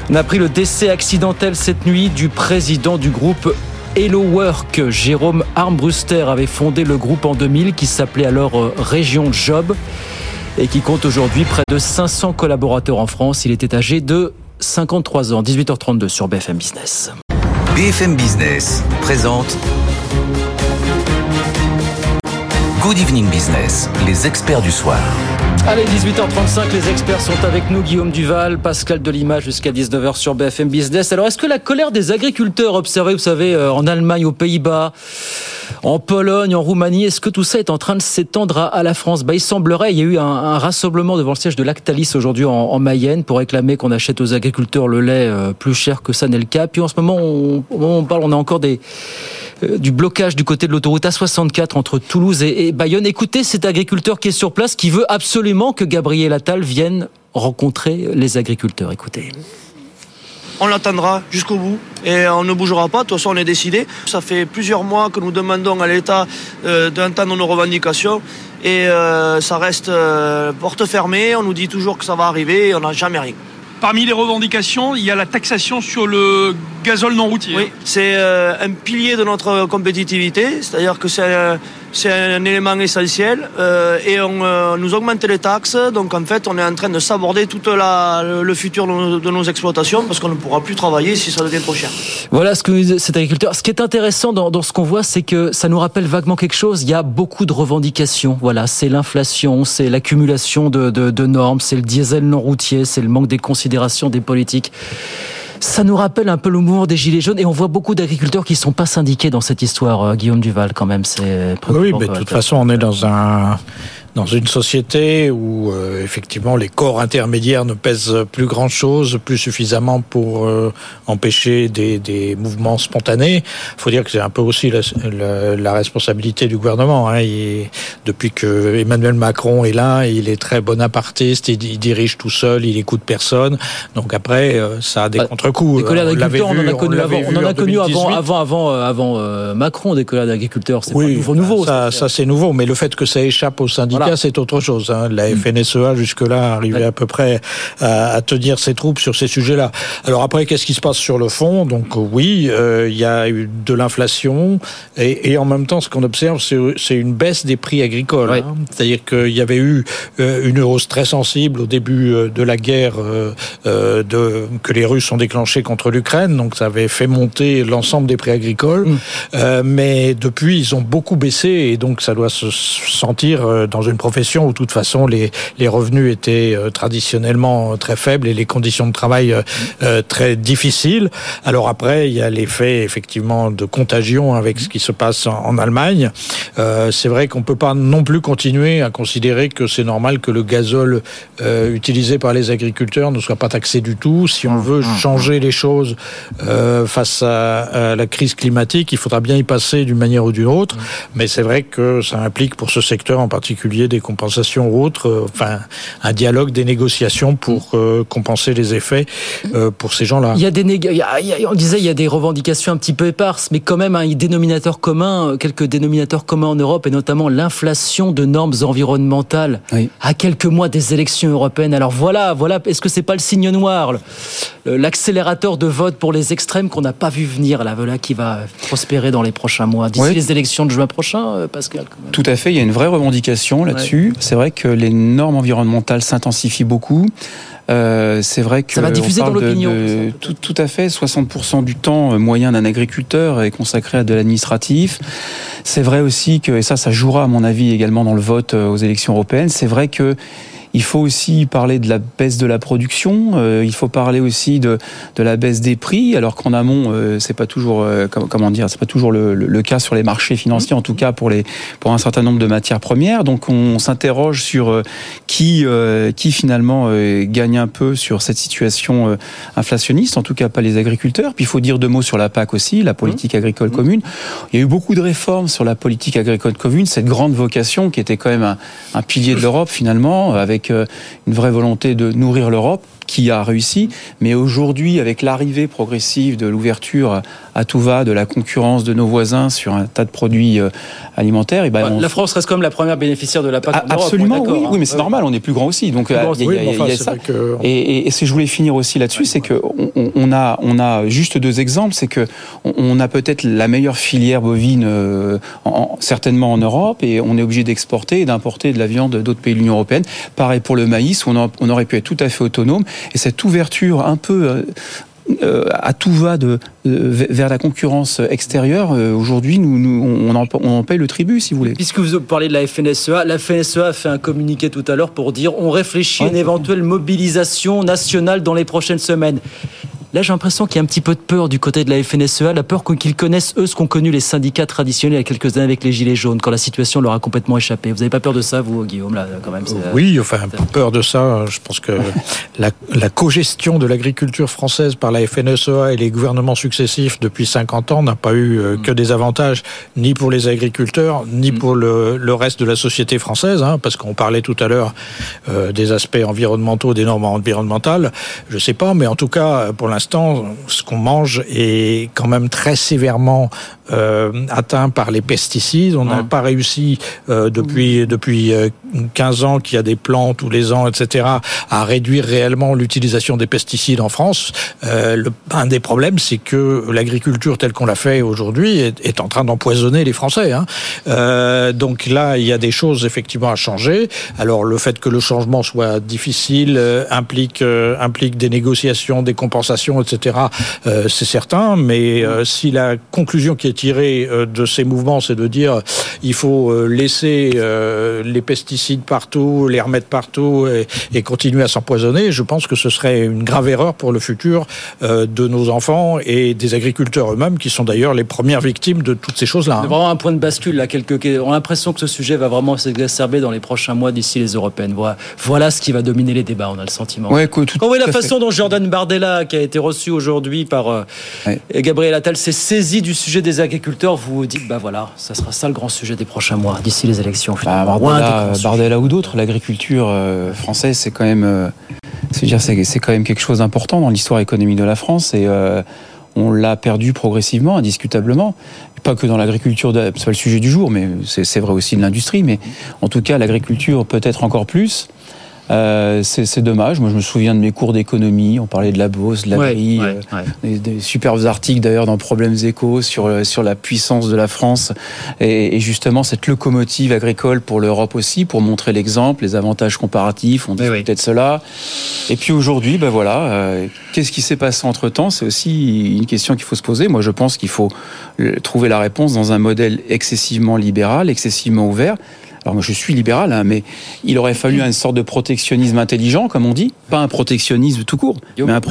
on a pris le décès accidentel cette nuit du président du groupe Hello Work. Jérôme Armbruster avait fondé le groupe en 2000 qui s'appelait alors euh, Région Job et qui compte aujourd'hui près de 500 collaborateurs en France. Il était âgé de 53 ans, 18h32 sur BFM Business. BFM Business présente Good Evening Business, les experts du soir. Allez, 18h35, les experts sont avec nous. Guillaume Duval, Pascal Delima jusqu'à 19h sur BFM Business. Alors, est-ce que la colère des agriculteurs observée, vous savez, euh, en Allemagne, aux Pays-Bas, en Pologne, en Roumanie, est-ce que tout ça est en train de s'étendre à, la France? Bah, Il semblerait, il y a eu un, rassemblement devant le siège de Lactalis aujourd'hui en, Mayenne pour réclamer qu'on achète aux agriculteurs le lait euh, plus cher que ça n'est le cas. Puis en ce moment, on, on parle, on a encore des euh, du blocage du côté de l'autoroute A64 entre Toulouse et, Bayonne. Écoutez cet agriculteur qui est sur place, qui veut absolument que Gabriel Attal vienne rencontrer les agriculteurs. Écoutez. On l'attendra jusqu'au bout et on ne bougera pas. De toute façon, on est décidé. Ça fait plusieurs mois que nous demandons à l'État euh, d'entendre nos revendications et euh, ça reste porte fermée. On nous dit toujours que ça va arriver et on n'a jamais rien. Parmi les revendications, il y a la taxation sur le gazole non routier. Oui, c'est un pilier de notre compétitivité, c'est-à-dire que c'est c'est un élément essentiel euh, et on euh, nous augmente les taxes. Donc en fait, on est en train de s'aborder tout le futur de nos, exploitations parce qu'on ne pourra plus travailler si ça devient trop cher. Voilà ce que cet agriculteur. Ce qui est intéressant dans, ce qu'on voit, c'est que ça nous rappelle vaguement quelque chose. Il y a beaucoup de revendications. Voilà, c'est l'inflation, c'est l'accumulation de, de normes, c'est le diesel non routier, c'est le manque des considérations des politiques. Ça nous rappelle un peu le mouvement des Gilets jaunes et on voit beaucoup d'agriculteurs qui ne sont pas syndiqués dans cette histoire, euh, Guillaume Duval, quand même. C'est oui, mais de toute façon, on est dans un dans une société où euh, effectivement les corps intermédiaires ne pèsent plus grand chose, plus suffisamment pour euh, empêcher des, des, mouvements spontanés. Il faut dire que c'est un peu aussi la, la, responsabilité du gouvernement. Hein. Il, depuis que Emmanuel Macron est là, il est très bonapartiste, il, il dirige tout seul, il écoute personne. Donc après, euh, ça a des bah, contre-coups. Des colères d'agriculteurs, on en a connu avant, on en a connu avant, avant, avant, avant Macron, des colères d'agriculteurs. C'est oui, pas nouveau. Ça, ça, c'est nouveau, mais le fait que ça échappe aux c'est autre chose. Hein. La mm. FNSEA, jusque-là, arrivait à peu près à, tenir ses troupes sur ces sujets-là. Alors après, qu'est-ce qui se passe sur le fond? Donc oui, euh, il y a eu de l'inflation et, en même temps, ce qu'on observe, c'est une baisse des prix agricoles. Hein. C'est-à-dire qu'il y avait eu euh, une hausse très sensible au début euh, de la guerre de, que les Russes ont déclenchée contre l'Ukraine, donc ça avait fait monter l'ensemble des prix agricoles. Mm. mais depuis, ils ont beaucoup baissé et donc ça doit se sentir dans une profession où, de toute façon, les, les revenus étaient euh, traditionnellement très faibles et les conditions de travail euh, euh, très difficiles. Alors après, il y a l'effet, effectivement, de contagion avec ce qui se passe en, Allemagne. c'est vrai qu'on peut pas non plus continuer à considérer que c'est normal que le gazole utilisé par les agriculteurs ne soit pas taxé du tout. Si on veut changer les choses face à, la crise climatique, il faudra bien y passer d'une manière ou d'une autre. Mais c'est vrai que ça implique pour ce secteur en particulier des compensations ou autres, euh, enfin un dialogue, des négociations pour euh, compenser les effets euh, pour ces gens-là. Il y a des on disait il y a des revendications un petit peu éparses, mais quand même un dénominateur commun, quelques dénominateurs communs en Europe et notamment l'inflation de normes environnementales à quelques mois des élections européennes. Alors voilà, voilà, est-ce que c'est pas le signe noir, l'accélérateur de vote pour les extrêmes qu'on n'a pas vu venir, là, voilà, qui va prospérer dans les prochains mois, d'ici les élections de juin prochain, Pascal. Tout à fait, il y a une vraie revendication là C'est vrai que les normes environnementales s'intensifient beaucoup. Euh, c'est vrai que ça va diffuser dans l'opinion. Tout, tout, à fait. 60% du temps euh, moyen d'un agriculteur est consacré à de l'administratif. C'est vrai aussi que, et ça, ça jouera à mon avis également dans le vote euh, aux élections européennes. C'est vrai que Il faut aussi parler de la baisse de la production. Euh, il faut parler aussi de, de la baisse des prix, alors qu'en amont, euh, c'est pas toujours euh, comment dire, c'est pas toujours le, le, cas sur les marchés financiers, en tout cas pour les pour un certain nombre de matières premières. Donc on s'interroge sur qui qui finalement gagne un peu sur cette situation inflationniste. En tout cas, pas les agriculteurs. Puis il faut dire deux mots sur la PAC aussi, la politique mmh. agricole mmh. commune. Il y a eu beaucoup de réformes sur la politique agricole commune, cette grande vocation qui était quand même un, un pilier de l'Europe finalement, avec une vraie volonté de nourrir l'Europe qui a réussi, mais aujourd'hui, avec l'arrivée progressive de l'ouverture à tout va, de la concurrence de nos voisins sur un tas de produits euh, alimentaires, et ben la France reste comme la première bénéficiaire de la PAC. Ah, absolument, oui, oui, mais c'est normal, on est plus grand aussi, donc il y a, ça. Et, et, si je voulais finir aussi là-dessus, c'est que on, a, on a juste deux exemples, c'est que on a peut-être la meilleure filière bovine, euh, certainement en Europe, et on est obligé d'exporter et d'importer de la viande d'autres pays de l'Union européenne. Pareil pour le maïs, on, on aurait pu être tout à fait autonome. Et cette ouverture un peu euh, euh, à tout va de, vers la concurrence extérieure, euh, aujourd'hui, nous, nous, on, en, on paye le tribut, si vous voulez. Puisque vous parlez de la FNSEA, la FNSEA a fait un communiqué tout à l'heure pour dire on réfléchit à une éventuelle mobilisation nationale dans les prochaines semaines. Là, j'ai l'impression qu'il y a un petit peu de peur du côté de la FNSEA, la peur qu'ils connaissent, eux, ce qu'ont connu les syndicats traditionnels il y a quelques années avec les Gilets jaunes, quand la situation leur a complètement échappé. Vous n'avez pas peur de ça, vous, Guillaume, là, quand même Oui, enfin, peur de ça. Je pense que la, la co-gestion de l'agriculture française par la FNSEA et les gouvernements successifs depuis 50 ans n'a pas eu euh, que des avantages, ni pour les agriculteurs, ni mm. pour le, le reste de la société française, hein, parce qu'on parlait tout à l'heure euh, des aspects environnementaux, des normes environnementales. Je sais pas, mais en tout cas, pour l'instant, ce qu'on mange est quand même très sévèrement euh, atteint par les pesticides. On n'a pas réussi euh, depuis depuis 15 euh, ans qu'il y a des plans tous les ans, etc., à réduire réellement l'utilisation des pesticides en France. Le, un des problèmes, c'est que l'agriculture telle qu'on l'a fait aujourd'hui est, est, en train d'empoisonner les Français. Hein. donc là, il y a des choses effectivement à changer. Alors le fait que le changement soit difficile implique implique des négociations, des compensations, etc. c'est certain. Mais si la conclusion qui est tirer euh, de ces mouvements, c'est de dire il faut euh, laisser euh, les pesticides partout, les remettre partout et, continuer à s'empoisonner. Je pense que ce serait une grave erreur pour le futur de nos enfants et des agriculteurs eux-mêmes, qui sont d'ailleurs les premières victimes de toutes ces choses-là. C'est vraiment un point de bascule. Là, quelques... On a l'impression que ce sujet va vraiment s'exacerber dans les prochains mois d'ici les européennes. Voilà, voilà ce qui va dominer les débats, on a le sentiment. Ouais, Quand vous voyez la façon dont Jordan Bardella, qui a été reçu aujourd'hui par Gabriel Attal, s'est saisi du sujet des agriculteurs, vous vous dites, bah voilà, ça sera ça le grand sujet des prochains mois, d'ici les élections. Bah, Bardella, Bardella ou d'autres, l'agriculture euh, française, c'est quand même, euh, c'est dire, c'est quand même quelque chose d'important dans l'histoire économique de la France et euh, on l'a perdu progressivement, indiscutablement. Pas que dans l'agriculture, c'est pas le sujet du jour, mais c'est vrai aussi de l'industrie. Mais en tout cas, l'agriculture peut-être encore plus. Euh, c'est dommage. Moi, je me souviens de mes cours d'économie. On parlait de la bourse, de la grille, euh, Des, superbes articles d'ailleurs dans Problèmes Éco sur euh, sur la puissance de la France et, justement cette locomotive agricole pour l'Europe aussi, pour montrer l'exemple, les avantages comparatifs. On dit peut-être cela. Et puis aujourd'hui, ben voilà, qu'est-ce qui s'est passé entre temps C'est aussi une question qu'il faut se poser. Moi, je pense qu'il faut trouver la réponse dans un modèle excessivement libéral, excessivement ouvert. Alors moi je suis libéral, hein, mais il aurait fallu une sorte de protectionnisme intelligent, comme on dit, pas un protectionnisme tout court, mais un,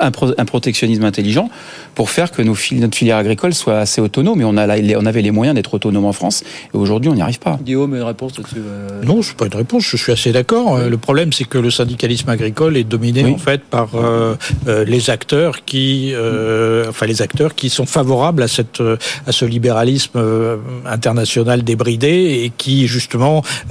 un, protectionnisme intelligent pour faire que nos notre filière agricole soit assez autonome. Et on, a on avait les moyens d'être autonome en France, et aujourd'hui on n'y arrive pas. Guillaume, une réponse dessus euh... Non, c'est pas une réponse. Je suis assez d'accord. Le problème, c'est que le syndicalisme agricole est dominé en fait par euh, euh, les acteurs qui, euh, enfin les acteurs qui sont favorables à cette, à ce libéralisme international débridé et qui justement,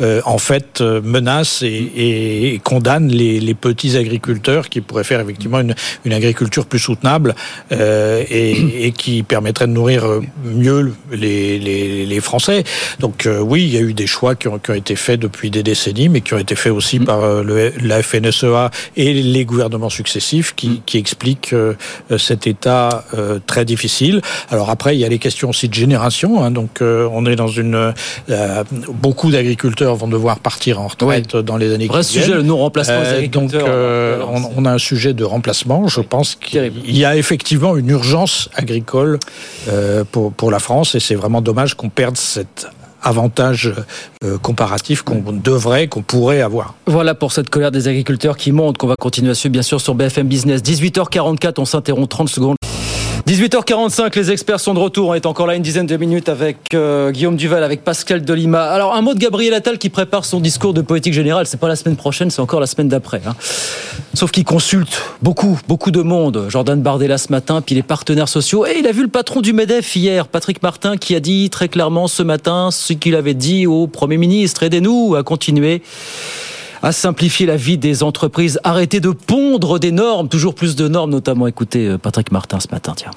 euh, en fait, euh, menace et, et condamne les, les, petits agriculteurs qui pourraient faire effectivement une, une agriculture plus soutenable euh, et, et, qui permettrait de nourrir mieux les, les, les Français. Donc euh, oui, il y a eu des choix qui ont, qui ont, été faits depuis des décennies, mais qui ont été faits aussi mm. par le, la FNSEA et les gouvernements successifs qui, mm. qui expliquent cet état très difficile. Alors après, il y a les questions aussi de génération. Hein, donc on est dans une beaucoup beaucoup d'agriculteurs vont devoir partir en retraite dans les années Vrai qui viennent. sujet, le non-remplacement des euh, agriculteurs. Donc, euh, on, a un sujet de remplacement. Je pense qu'il y a effectivement une urgence agricole euh, pour, pour la France et c'est vraiment dommage qu'on perde cette avantage comparatif qu'on devrait, qu'on pourrait avoir. Voilà pour cette colère des agriculteurs qui monte, qu'on va continuer à suivre bien sûr sur BFM Business. 18h44, on s'interrompt 30 secondes. 18h45, les experts sont de retour. On est encore là une dizaine de minutes avec euh, Guillaume Duval, avec Pascal Delima. Alors, un mot de Gabriel Attal qui prépare son discours de politique générale. C'est pas la semaine prochaine, c'est encore la semaine d'après. Hein. Sauf qu'il consulte beaucoup, beaucoup de monde. Jordan Bardella ce matin, puis les partenaires sociaux. Et il a vu le patron du MEDEF hier, Patrick Martin, qui a dit très clairement ce matin ce qu'il avait dit au Premier ministre. Aidez-nous à continuer à simplifier la vie des entreprises, arrêter de pondre des normes, toujours plus de normes, notamment écoutez euh, Patrick Martin ce matin, tiens.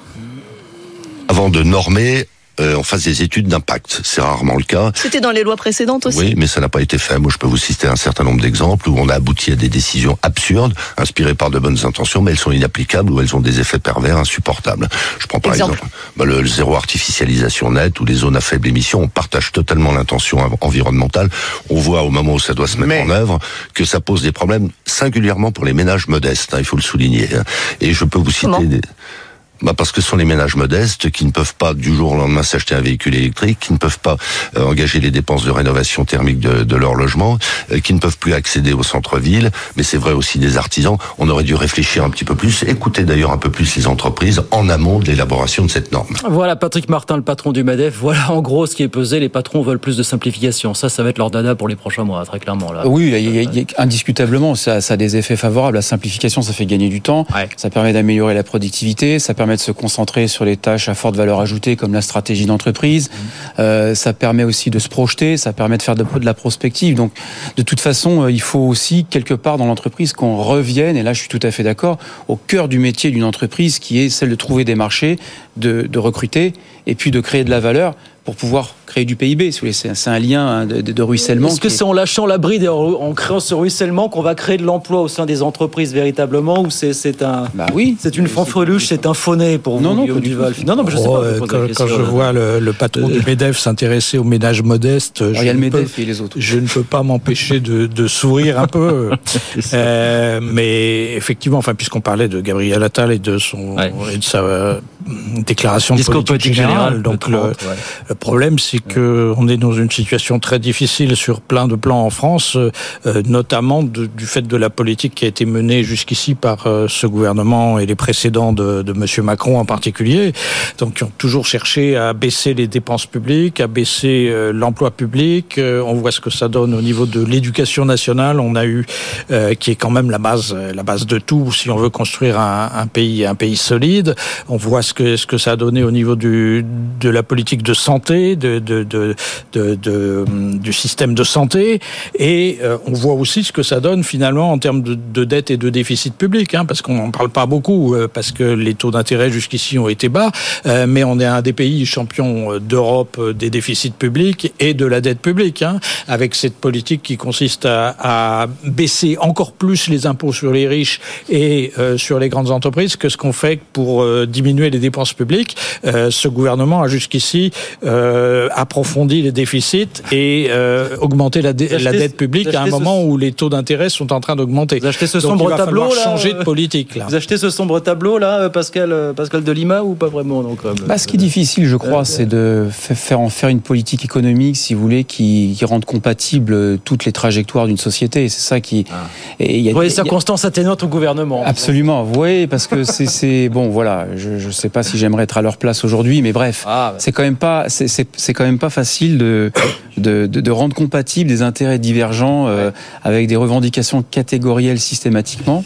Avant de normer, euh, on fasse des études d'impact. C'est rarement le cas. C'était dans les lois précédentes aussi. Oui, mais ça n'a pas été fait. Moi, je peux vous citer un certain nombre d'exemples où on a abouti à des décisions absurdes, inspirées par de bonnes intentions, mais elles sont inapplicables ou elles ont des effets pervers insupportables. Je prends par exemple, bah, le, zéro artificialisation net ou les zones à faible émission. On partage totalement l'intention environnementale. On voit au moment où ça doit se mettre en œuvre que ça pose des problèmes singulièrement pour les ménages modestes. Hein, il faut le souligner. Hein. Et je peux vous citer des bah Parce que ce sont les ménages modestes qui ne peuvent pas du jour au lendemain s'acheter un véhicule électrique, qui ne peuvent pas euh, engager les dépenses de rénovation thermique de, de leur logement, euh, qui ne peuvent plus accéder au centre-ville. Mais c'est vrai aussi des artisans. On aurait dû réfléchir un petit peu plus, écouter d'ailleurs un peu plus les entreprises en amont de l'élaboration de cette norme. Voilà Patrick Martin, le patron du MEDEF. Voilà en gros ce qui est pesé. Les patrons veulent plus de simplification. Ça, ça va être leur dada pour les prochains mois, très clairement. Là. Oui, il y a, indiscutablement, ça, ça, a des effets favorables. La simplification, ça fait gagner du temps. Ça permet d'améliorer la productivité. Ça permet de se concentrer sur les tâches à forte valeur ajoutée comme la stratégie d'entreprise. Euh, ça permet aussi de se projeter, ça permet de faire de, de la prospective. Donc, de toute façon, euh, il faut aussi quelque part dans l'entreprise qu'on revienne, et là je suis tout à fait d'accord, au cœur du métier d'une entreprise qui est celle de trouver des marchés, de, de recruter et puis de créer de la valeur pour pouvoir créer du PIB. C'est un lien hein, de, de ruissellement. Est-ce que c'est en lâchant la bride et en, créant ce ruissellement qu'on va créer de l'emploi au sein des entreprises véritablement ou c'est un bah oui. c'est une fanfreluche c'est un fauné pour vous non non, Duval? Non non mais je sais pas, oh, quand, quand, je vois le, le patron du Medef s'intéresser aux ménages modestes il y a le Medef et les autres. je ne peux pas m'empêcher de, de, sourire un peu. Euh, mais effectivement enfin puisqu'on parlait de Gabriel Attal et de son et de sa euh, déclaration de politique, générale, donc le, le problème c'est que on est dans une situation très difficile sur plein de plans en France, euh, notamment de, du fait de la politique qui a été menée jusqu'ici par euh, ce gouvernement et les précédents de, de Monsieur Macron en particulier, donc qui ont toujours cherché à baisser les dépenses publiques, à baisser euh, l'emploi public. on voit ce que ça donne au niveau de l'éducation nationale. On a eu qui est quand même la base, la base de tout si on veut construire un, un pays, un pays solide. On voit ce que ce que ça a donné au niveau du de la politique de santé, de, de, de, de, de du système de santé, et euh, on voit aussi ce que ça donne finalement en termes de, de dette et de déficit public, hein, parce qu'on n'en parle pas beaucoup, euh, parce que les taux d'intérêt jusqu'ici ont été bas, euh, mais on est un des pays champions d'Europe des déficits publics et de la dette publique, hein, avec cette politique qui consiste à, à, baisser encore plus les impôts sur les riches et sur les grandes entreprises que ce qu'on fait pour diminuer les dépenses publiques. ce gouvernement a jusqu'ici approfondi les déficits et euh, augmenter la, la dette publique à un moment où les taux d'intérêt sont en train d'augmenter. Vous achetez ce sombre il va tableau là changer de politique là. Vous achetez ce sombre tableau là, Pascal euh, Pascal Delima ou pas vraiment donc euh, bah, Ce qui est difficile, je crois, c'est de faire en faire une politique économique, si vous voulez, qui, qui rende compatible toutes les trajectoires d'une société. C'est ça qui. Ah. Et y a, vous voyez, circonstances atténuantes au gouvernement. Absolument. Vous voyez, parce que c'est bon, voilà. Je ne sais pas si j'aimerais être à leur place aujourd'hui, mais bref, ah, bah. c'est quand même pas c'est quand même pas facile de de, de, de, rendre compatibles des intérêts divergents euh, avec des revendications catégorielles systématiquement.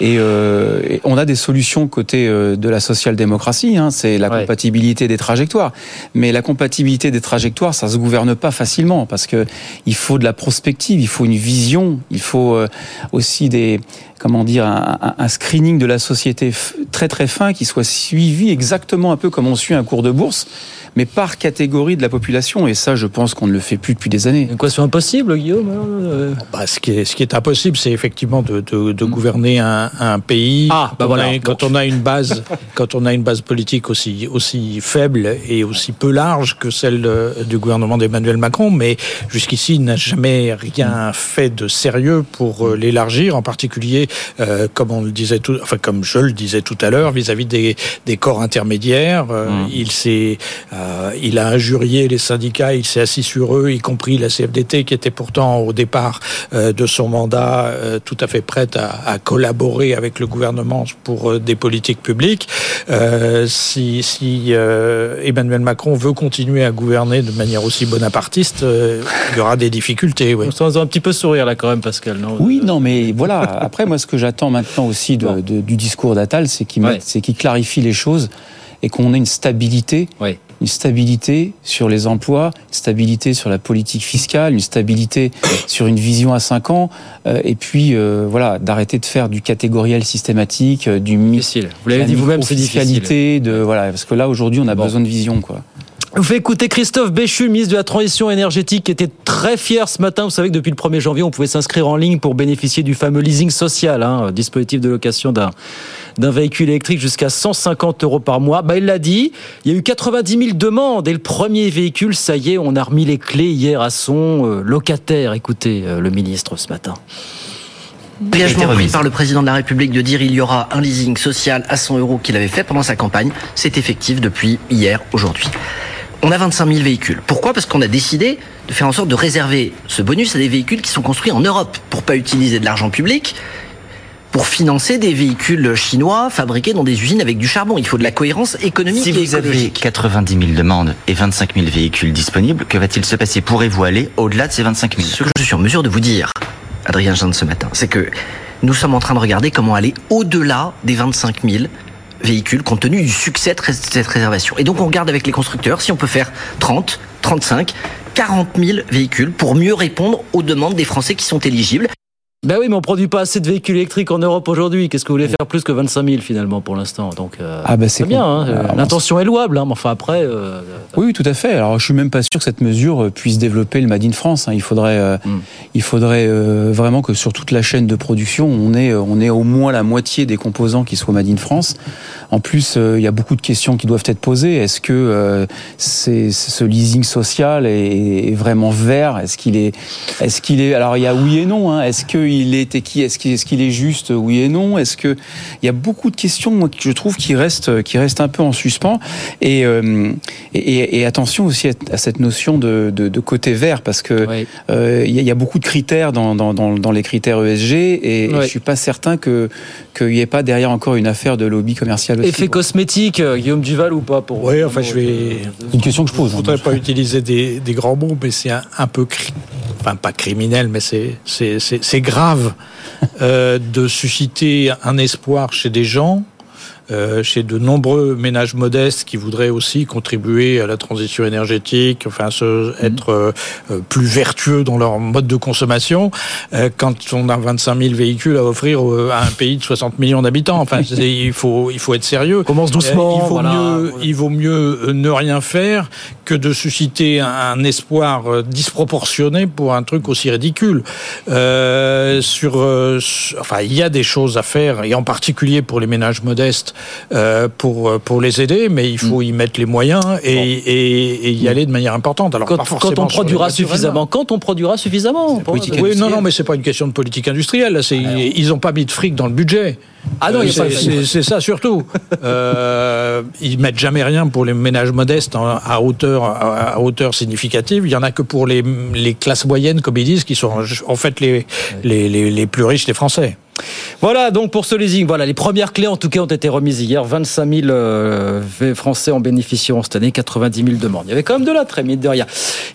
Et, euh, et, on a des solutions côté euh, de la social-démocratie, hein, c'est la ouais. compatibilité des trajectoires. Mais la compatibilité des trajectoires, ça se gouverne pas facilement parce que il faut de la prospective, il faut une vision, il faut euh, aussi des comment dire un, screening de la société très très fin qui soit suivi exactement un peu comme on suit un cours de bourse mais par catégorie de la population. Et ça, je pense qu'on ne le fait plus depuis des années. Quoi, c'est impossible, Guillaume bah, ce, qui est, ce qui est impossible, c'est effectivement de, de, de gouverner un, un, pays. Ah, bah voilà. Quand on a une base, quand on a une base politique aussi aussi faible et aussi peu large que celle de, du gouvernement d'Emmanuel Macron, mais jusqu'ici, il n'a jamais rien fait de sérieux pour euh, l'élargir, en particulier, euh, comme on le disait tout, enfin comme je le disais tout à l'heure, vis-à-vis des, des corps intermédiaires. Euh, mmh. Il s'est Euh, il a injurié les syndicats, il s'est assis sur eux, y compris la CFDT qui était pourtant au départ euh, de son mandat euh, tout à fait prête à, à, collaborer avec le gouvernement pour des politiques publiques. si, si Emmanuel Macron veut continuer à gouverner de manière aussi bonapartiste, il y aura des difficultés. Oui. On un petit peu sourire là quand même, Pascal. Non? Oui, non, mais voilà. Après, moi, ce que j'attends maintenant aussi de, de, du discours d'Attal, c'est qu'il ouais. qu clarifie les choses et qu'on ait une stabilité. Une stabilité sur les emplois, une stabilité sur la politique fiscale, une stabilité sur une vision à 5 ans, euh, et puis euh, voilà, d'arrêter de faire du catégoriel systématique, euh, du difficile. Vous l'avez dit vous-même, c'est difficile. De voilà, parce que là aujourd'hui, on a bon. besoin de vision, quoi. Vous faites écouter Christophe Béchu, ministre de la Transition énergétique, qui était très fier ce matin. Vous savez que depuis le 1er janvier, on pouvait s'inscrire en ligne pour bénéficier du fameux leasing social, hein, dispositif de location d'un d'un véhicule électrique jusqu'à 150 euros par mois. Bah, il l'a dit, il y a eu 90 000 demandes et le premier véhicule, ça y est, on a remis les clés hier à son euh, locataire. Écoutez euh, le ministre ce matin. Engagement pris par le président de la République de dire il y aura un leasing social à 100 euros qu'il avait fait pendant sa campagne. C'est effectif depuis hier, aujourd'hui. On a 25 000 véhicules. Pourquoi? Parce qu'on a décidé de faire en sorte de réserver ce bonus à des véhicules qui sont construits en Europe pour pas utiliser de l'argent public pour financer des véhicules chinois fabriqués dans des usines avec du charbon. Il faut de la cohérence économique si et vous avez 90 000 demandes et 25 000 véhicules disponibles, que va-t-il se passer? Pourrez-vous aller au-delà de ces 25 000 Ce que je suis en mesure de vous dire, Adrien Jean de ce matin, c'est que nous sommes en train de regarder comment aller au-delà des 25 000 véhicules compte tenu du succès de cette réservation. Et donc on regarde avec les constructeurs si on peut faire 30, 35, 40 000 véhicules pour mieux répondre aux demandes des Français qui sont éligibles. Ben oui, mais on produit pas assez de véhicules électriques en Europe aujourd'hui. Qu'est-ce que vous voulez faire plus que 25 000 finalement pour l'instant? Donc euh, ah ben c'est bien. Hein. L'intention est louable, hein, mais enfin après. Euh, oui, tout à fait. Alors je suis même pas sûr que cette mesure euh, puisse développer le Made in France. Hein. Il faudrait, euh, mm. il faudrait vraiment que sur toute la chaîne de production, on ait, on ait au moins la moitié des composants qui soient Made in France. En plus, il y a beaucoup de questions qui doivent être posées. Est-ce que c'est ce leasing social est, est vraiment vert? Est-ce qu'il est, est-ce qu'il est Alors il y a oui et non. Est-ce que il est qui Est-ce qu'il est, qu'il est juste Oui et non? Est-ce que il y a beaucoup de questions moi, que je trouve qui restent qui restent un peu en suspens et, euh, et, et, attention aussi à cette notion de, de, de côté vert parce que oui. euh, il y a beaucoup de critères dans, dans, dans, dans les critères ESG et, oui. et je suis pas certain que qu'il n'y ait pas derrière encore une affaire de lobby commercial. Aussi, Effet cosmétique, euh, Guillaume Duval ou pas pour Oui, enfin je vais. Une question que je pose. Je voudrais hein, pas utiliser des, des grands mots, mais c'est un, un peu, cri... enfin pas criminel, mais c'est c'est grave euh, de susciter un espoir chez des gens euh, chez de nombreux ménages modestes qui voudraient aussi contribuer à la transition énergétique, enfin se, être euh, plus vertueux dans leur mode de consommation, euh, quand on a 25 000 véhicules à offrir à un pays de 60 millions d'habitants. Enfin, il faut il faut être sérieux. Commence doucement. il vaut voilà. mieux il vaut mieux ne rien faire que de susciter un, un espoir disproportionné pour un truc aussi ridicule. Euh, sur, sur, enfin, il y a des choses à faire et en particulier pour les ménages modestes euh, pour, pour les aider, mais il faut mm. y mettre les moyens et, bon. et, et y aller de manière importante. Alors, quand, quand on produira suffisamment, quand on produira suffisamment. Oui, non, non, mais c'est pas une question de politique industrielle. Alors. ils n'ont pas mis de fric dans le budget. Ah non, euh, c'est ça surtout. euh, ils mettent jamais rien pour les ménages modestes à hauteur, à hauteur significative. Il y en a que pour les, les classes moyennes, comme ils disent, qui sont en fait les, les, les, les plus riches des Français. Voilà donc pour ce leasing. Voilà, les premières clés en tout cas ont été remises hier. 25 000 euh, Français en bénéficieront cette année, 90 000 demandes. Il y avait quand même de l'attrait, mine de rien.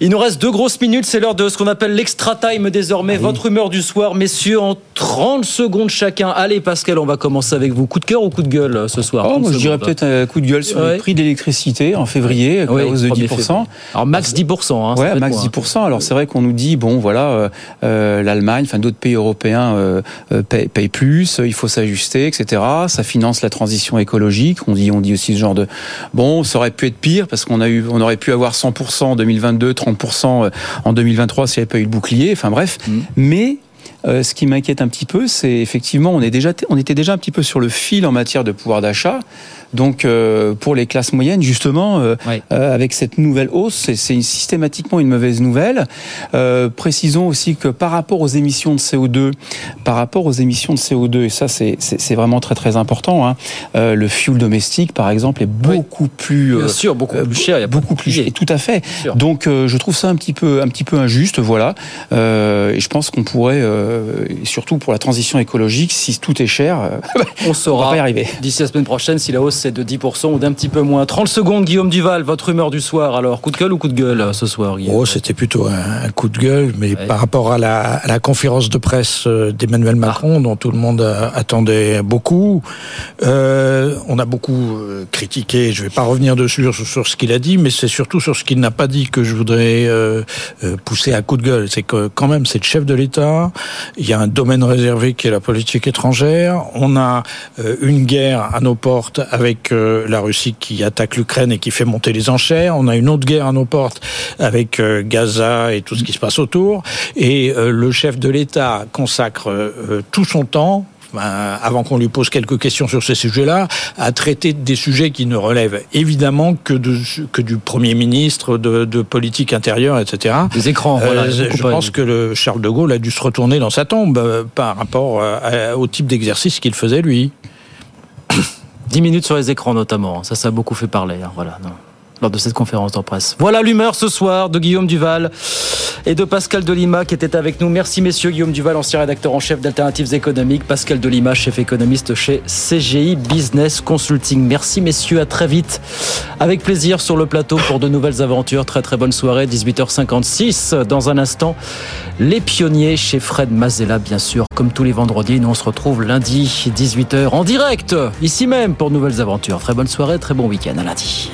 Il nous reste deux grosses minutes. C'est l'heure de ce qu'on appelle l'extra time désormais. Oui. Votre humeur du soir, messieurs, en 30 secondes chacun. Allez, Pascal, on va commencer avec vous. Coup de cœur ou coup de gueule euh, ce soir? Oh, moi, Je dirais peut-être un coup de gueule sur ouais. le prix de l'électricité en février, avec oui, la hausse de 10%. Février. Alors, max 10%. Hein, ouais, max 10%. Alors, c'est vrai qu'on nous dit, bon, voilà, euh, euh, l'Allemagne, enfin d'autres pays européens euh, payent, payent plus il faut s'ajuster, etc. Ça finance la transition écologique. On dit, on dit aussi ce genre de bon, ça aurait pu être pire parce qu'on a eu, on aurait pu avoir 100% en 2022, 30% en 2023 s'il n'y avait pas eu le bouclier. Enfin bref, mmh. mais euh, ce qui m'inquiète un petit peu, c'est effectivement, on, est déjà, on était déjà un petit peu sur le fil en matière de pouvoir d'achat. Donc pour les classes moyennes, justement, avec cette nouvelle hausse, c'est systématiquement une mauvaise nouvelle. précisons aussi que par rapport aux émissions de CO2, par rapport aux émissions de CO2, et ça c'est vraiment très très important, hein, le fuel domestique par exemple est beaucoup plus... Bien sûr, beaucoup plus cher. Il y a beaucoup plus cher. Tout à fait. Donc je trouve ça un petit peu, un petit peu injuste, voilà. et je pense qu'on pourrait, surtout pour la transition écologique, si tout est cher, on saura va y arriver. D'ici la semaine prochaine, si la hausse c'est de 10% ou d'un petit peu moins. 30 secondes, Guillaume Duval, votre humeur du soir. Alors, coup de gueule ou coup de gueule ce soir, Guillaume Oh, c'était plutôt un, coup de gueule, mais par rapport à la, la, conférence de presse d'Emmanuel Macron, dont tout le monde attendait beaucoup, euh, on a beaucoup critiqué. Je ne vais pas revenir dessus sur, ce qu'il a dit, mais c'est surtout sur ce qu'il n'a pas dit que je voudrais euh, pousser un coup de gueule. C'est que quand même, c'est le chef de l'État. Il y a un domaine réservé qui est la politique étrangère. On a euh, une guerre à nos portes avec euh, la Russie qui attaque l'Ukraine et qui fait monter les enchères. On a une autre guerre à nos portes avec euh, Gaza et tout ce qui se passe autour. Et le chef de l'État consacre tout son temps avant qu'on lui pose quelques questions sur ces sujets-là, à traiter des sujets qui ne relèvent évidemment que, de, que du Premier ministre, de, de politique intérieure, etc. Des écrans, voilà. Euh, je pense que le Charles de Gaulle a dû se retourner dans sa tombe euh, par rapport euh, au type d'exercice qu'il faisait lui. 10 minutes sur les écrans notamment, ça, ça a beaucoup fait parler. Hein, voilà. Lors de cette conférence de presse. Voilà l'humeur ce soir de Guillaume Duval et de Pascal Delima qui était avec nous. Merci messieurs. Guillaume Duval, ancien rédacteur en chef d'Alternatives économiques. Pascal Delima, chef économiste chez CGI Business Consulting. Merci messieurs, à très vite. Avec plaisir sur le plateau pour de nouvelles aventures. Très très bonne soirée, 18h56. Dans un instant, les pionniers chez Fred Mazella, bien sûr, comme tous les vendredis. Nous on se retrouve lundi, 18h en direct, ici même pour de nouvelles aventures. Très bonne soirée, très bon week-end à lundi.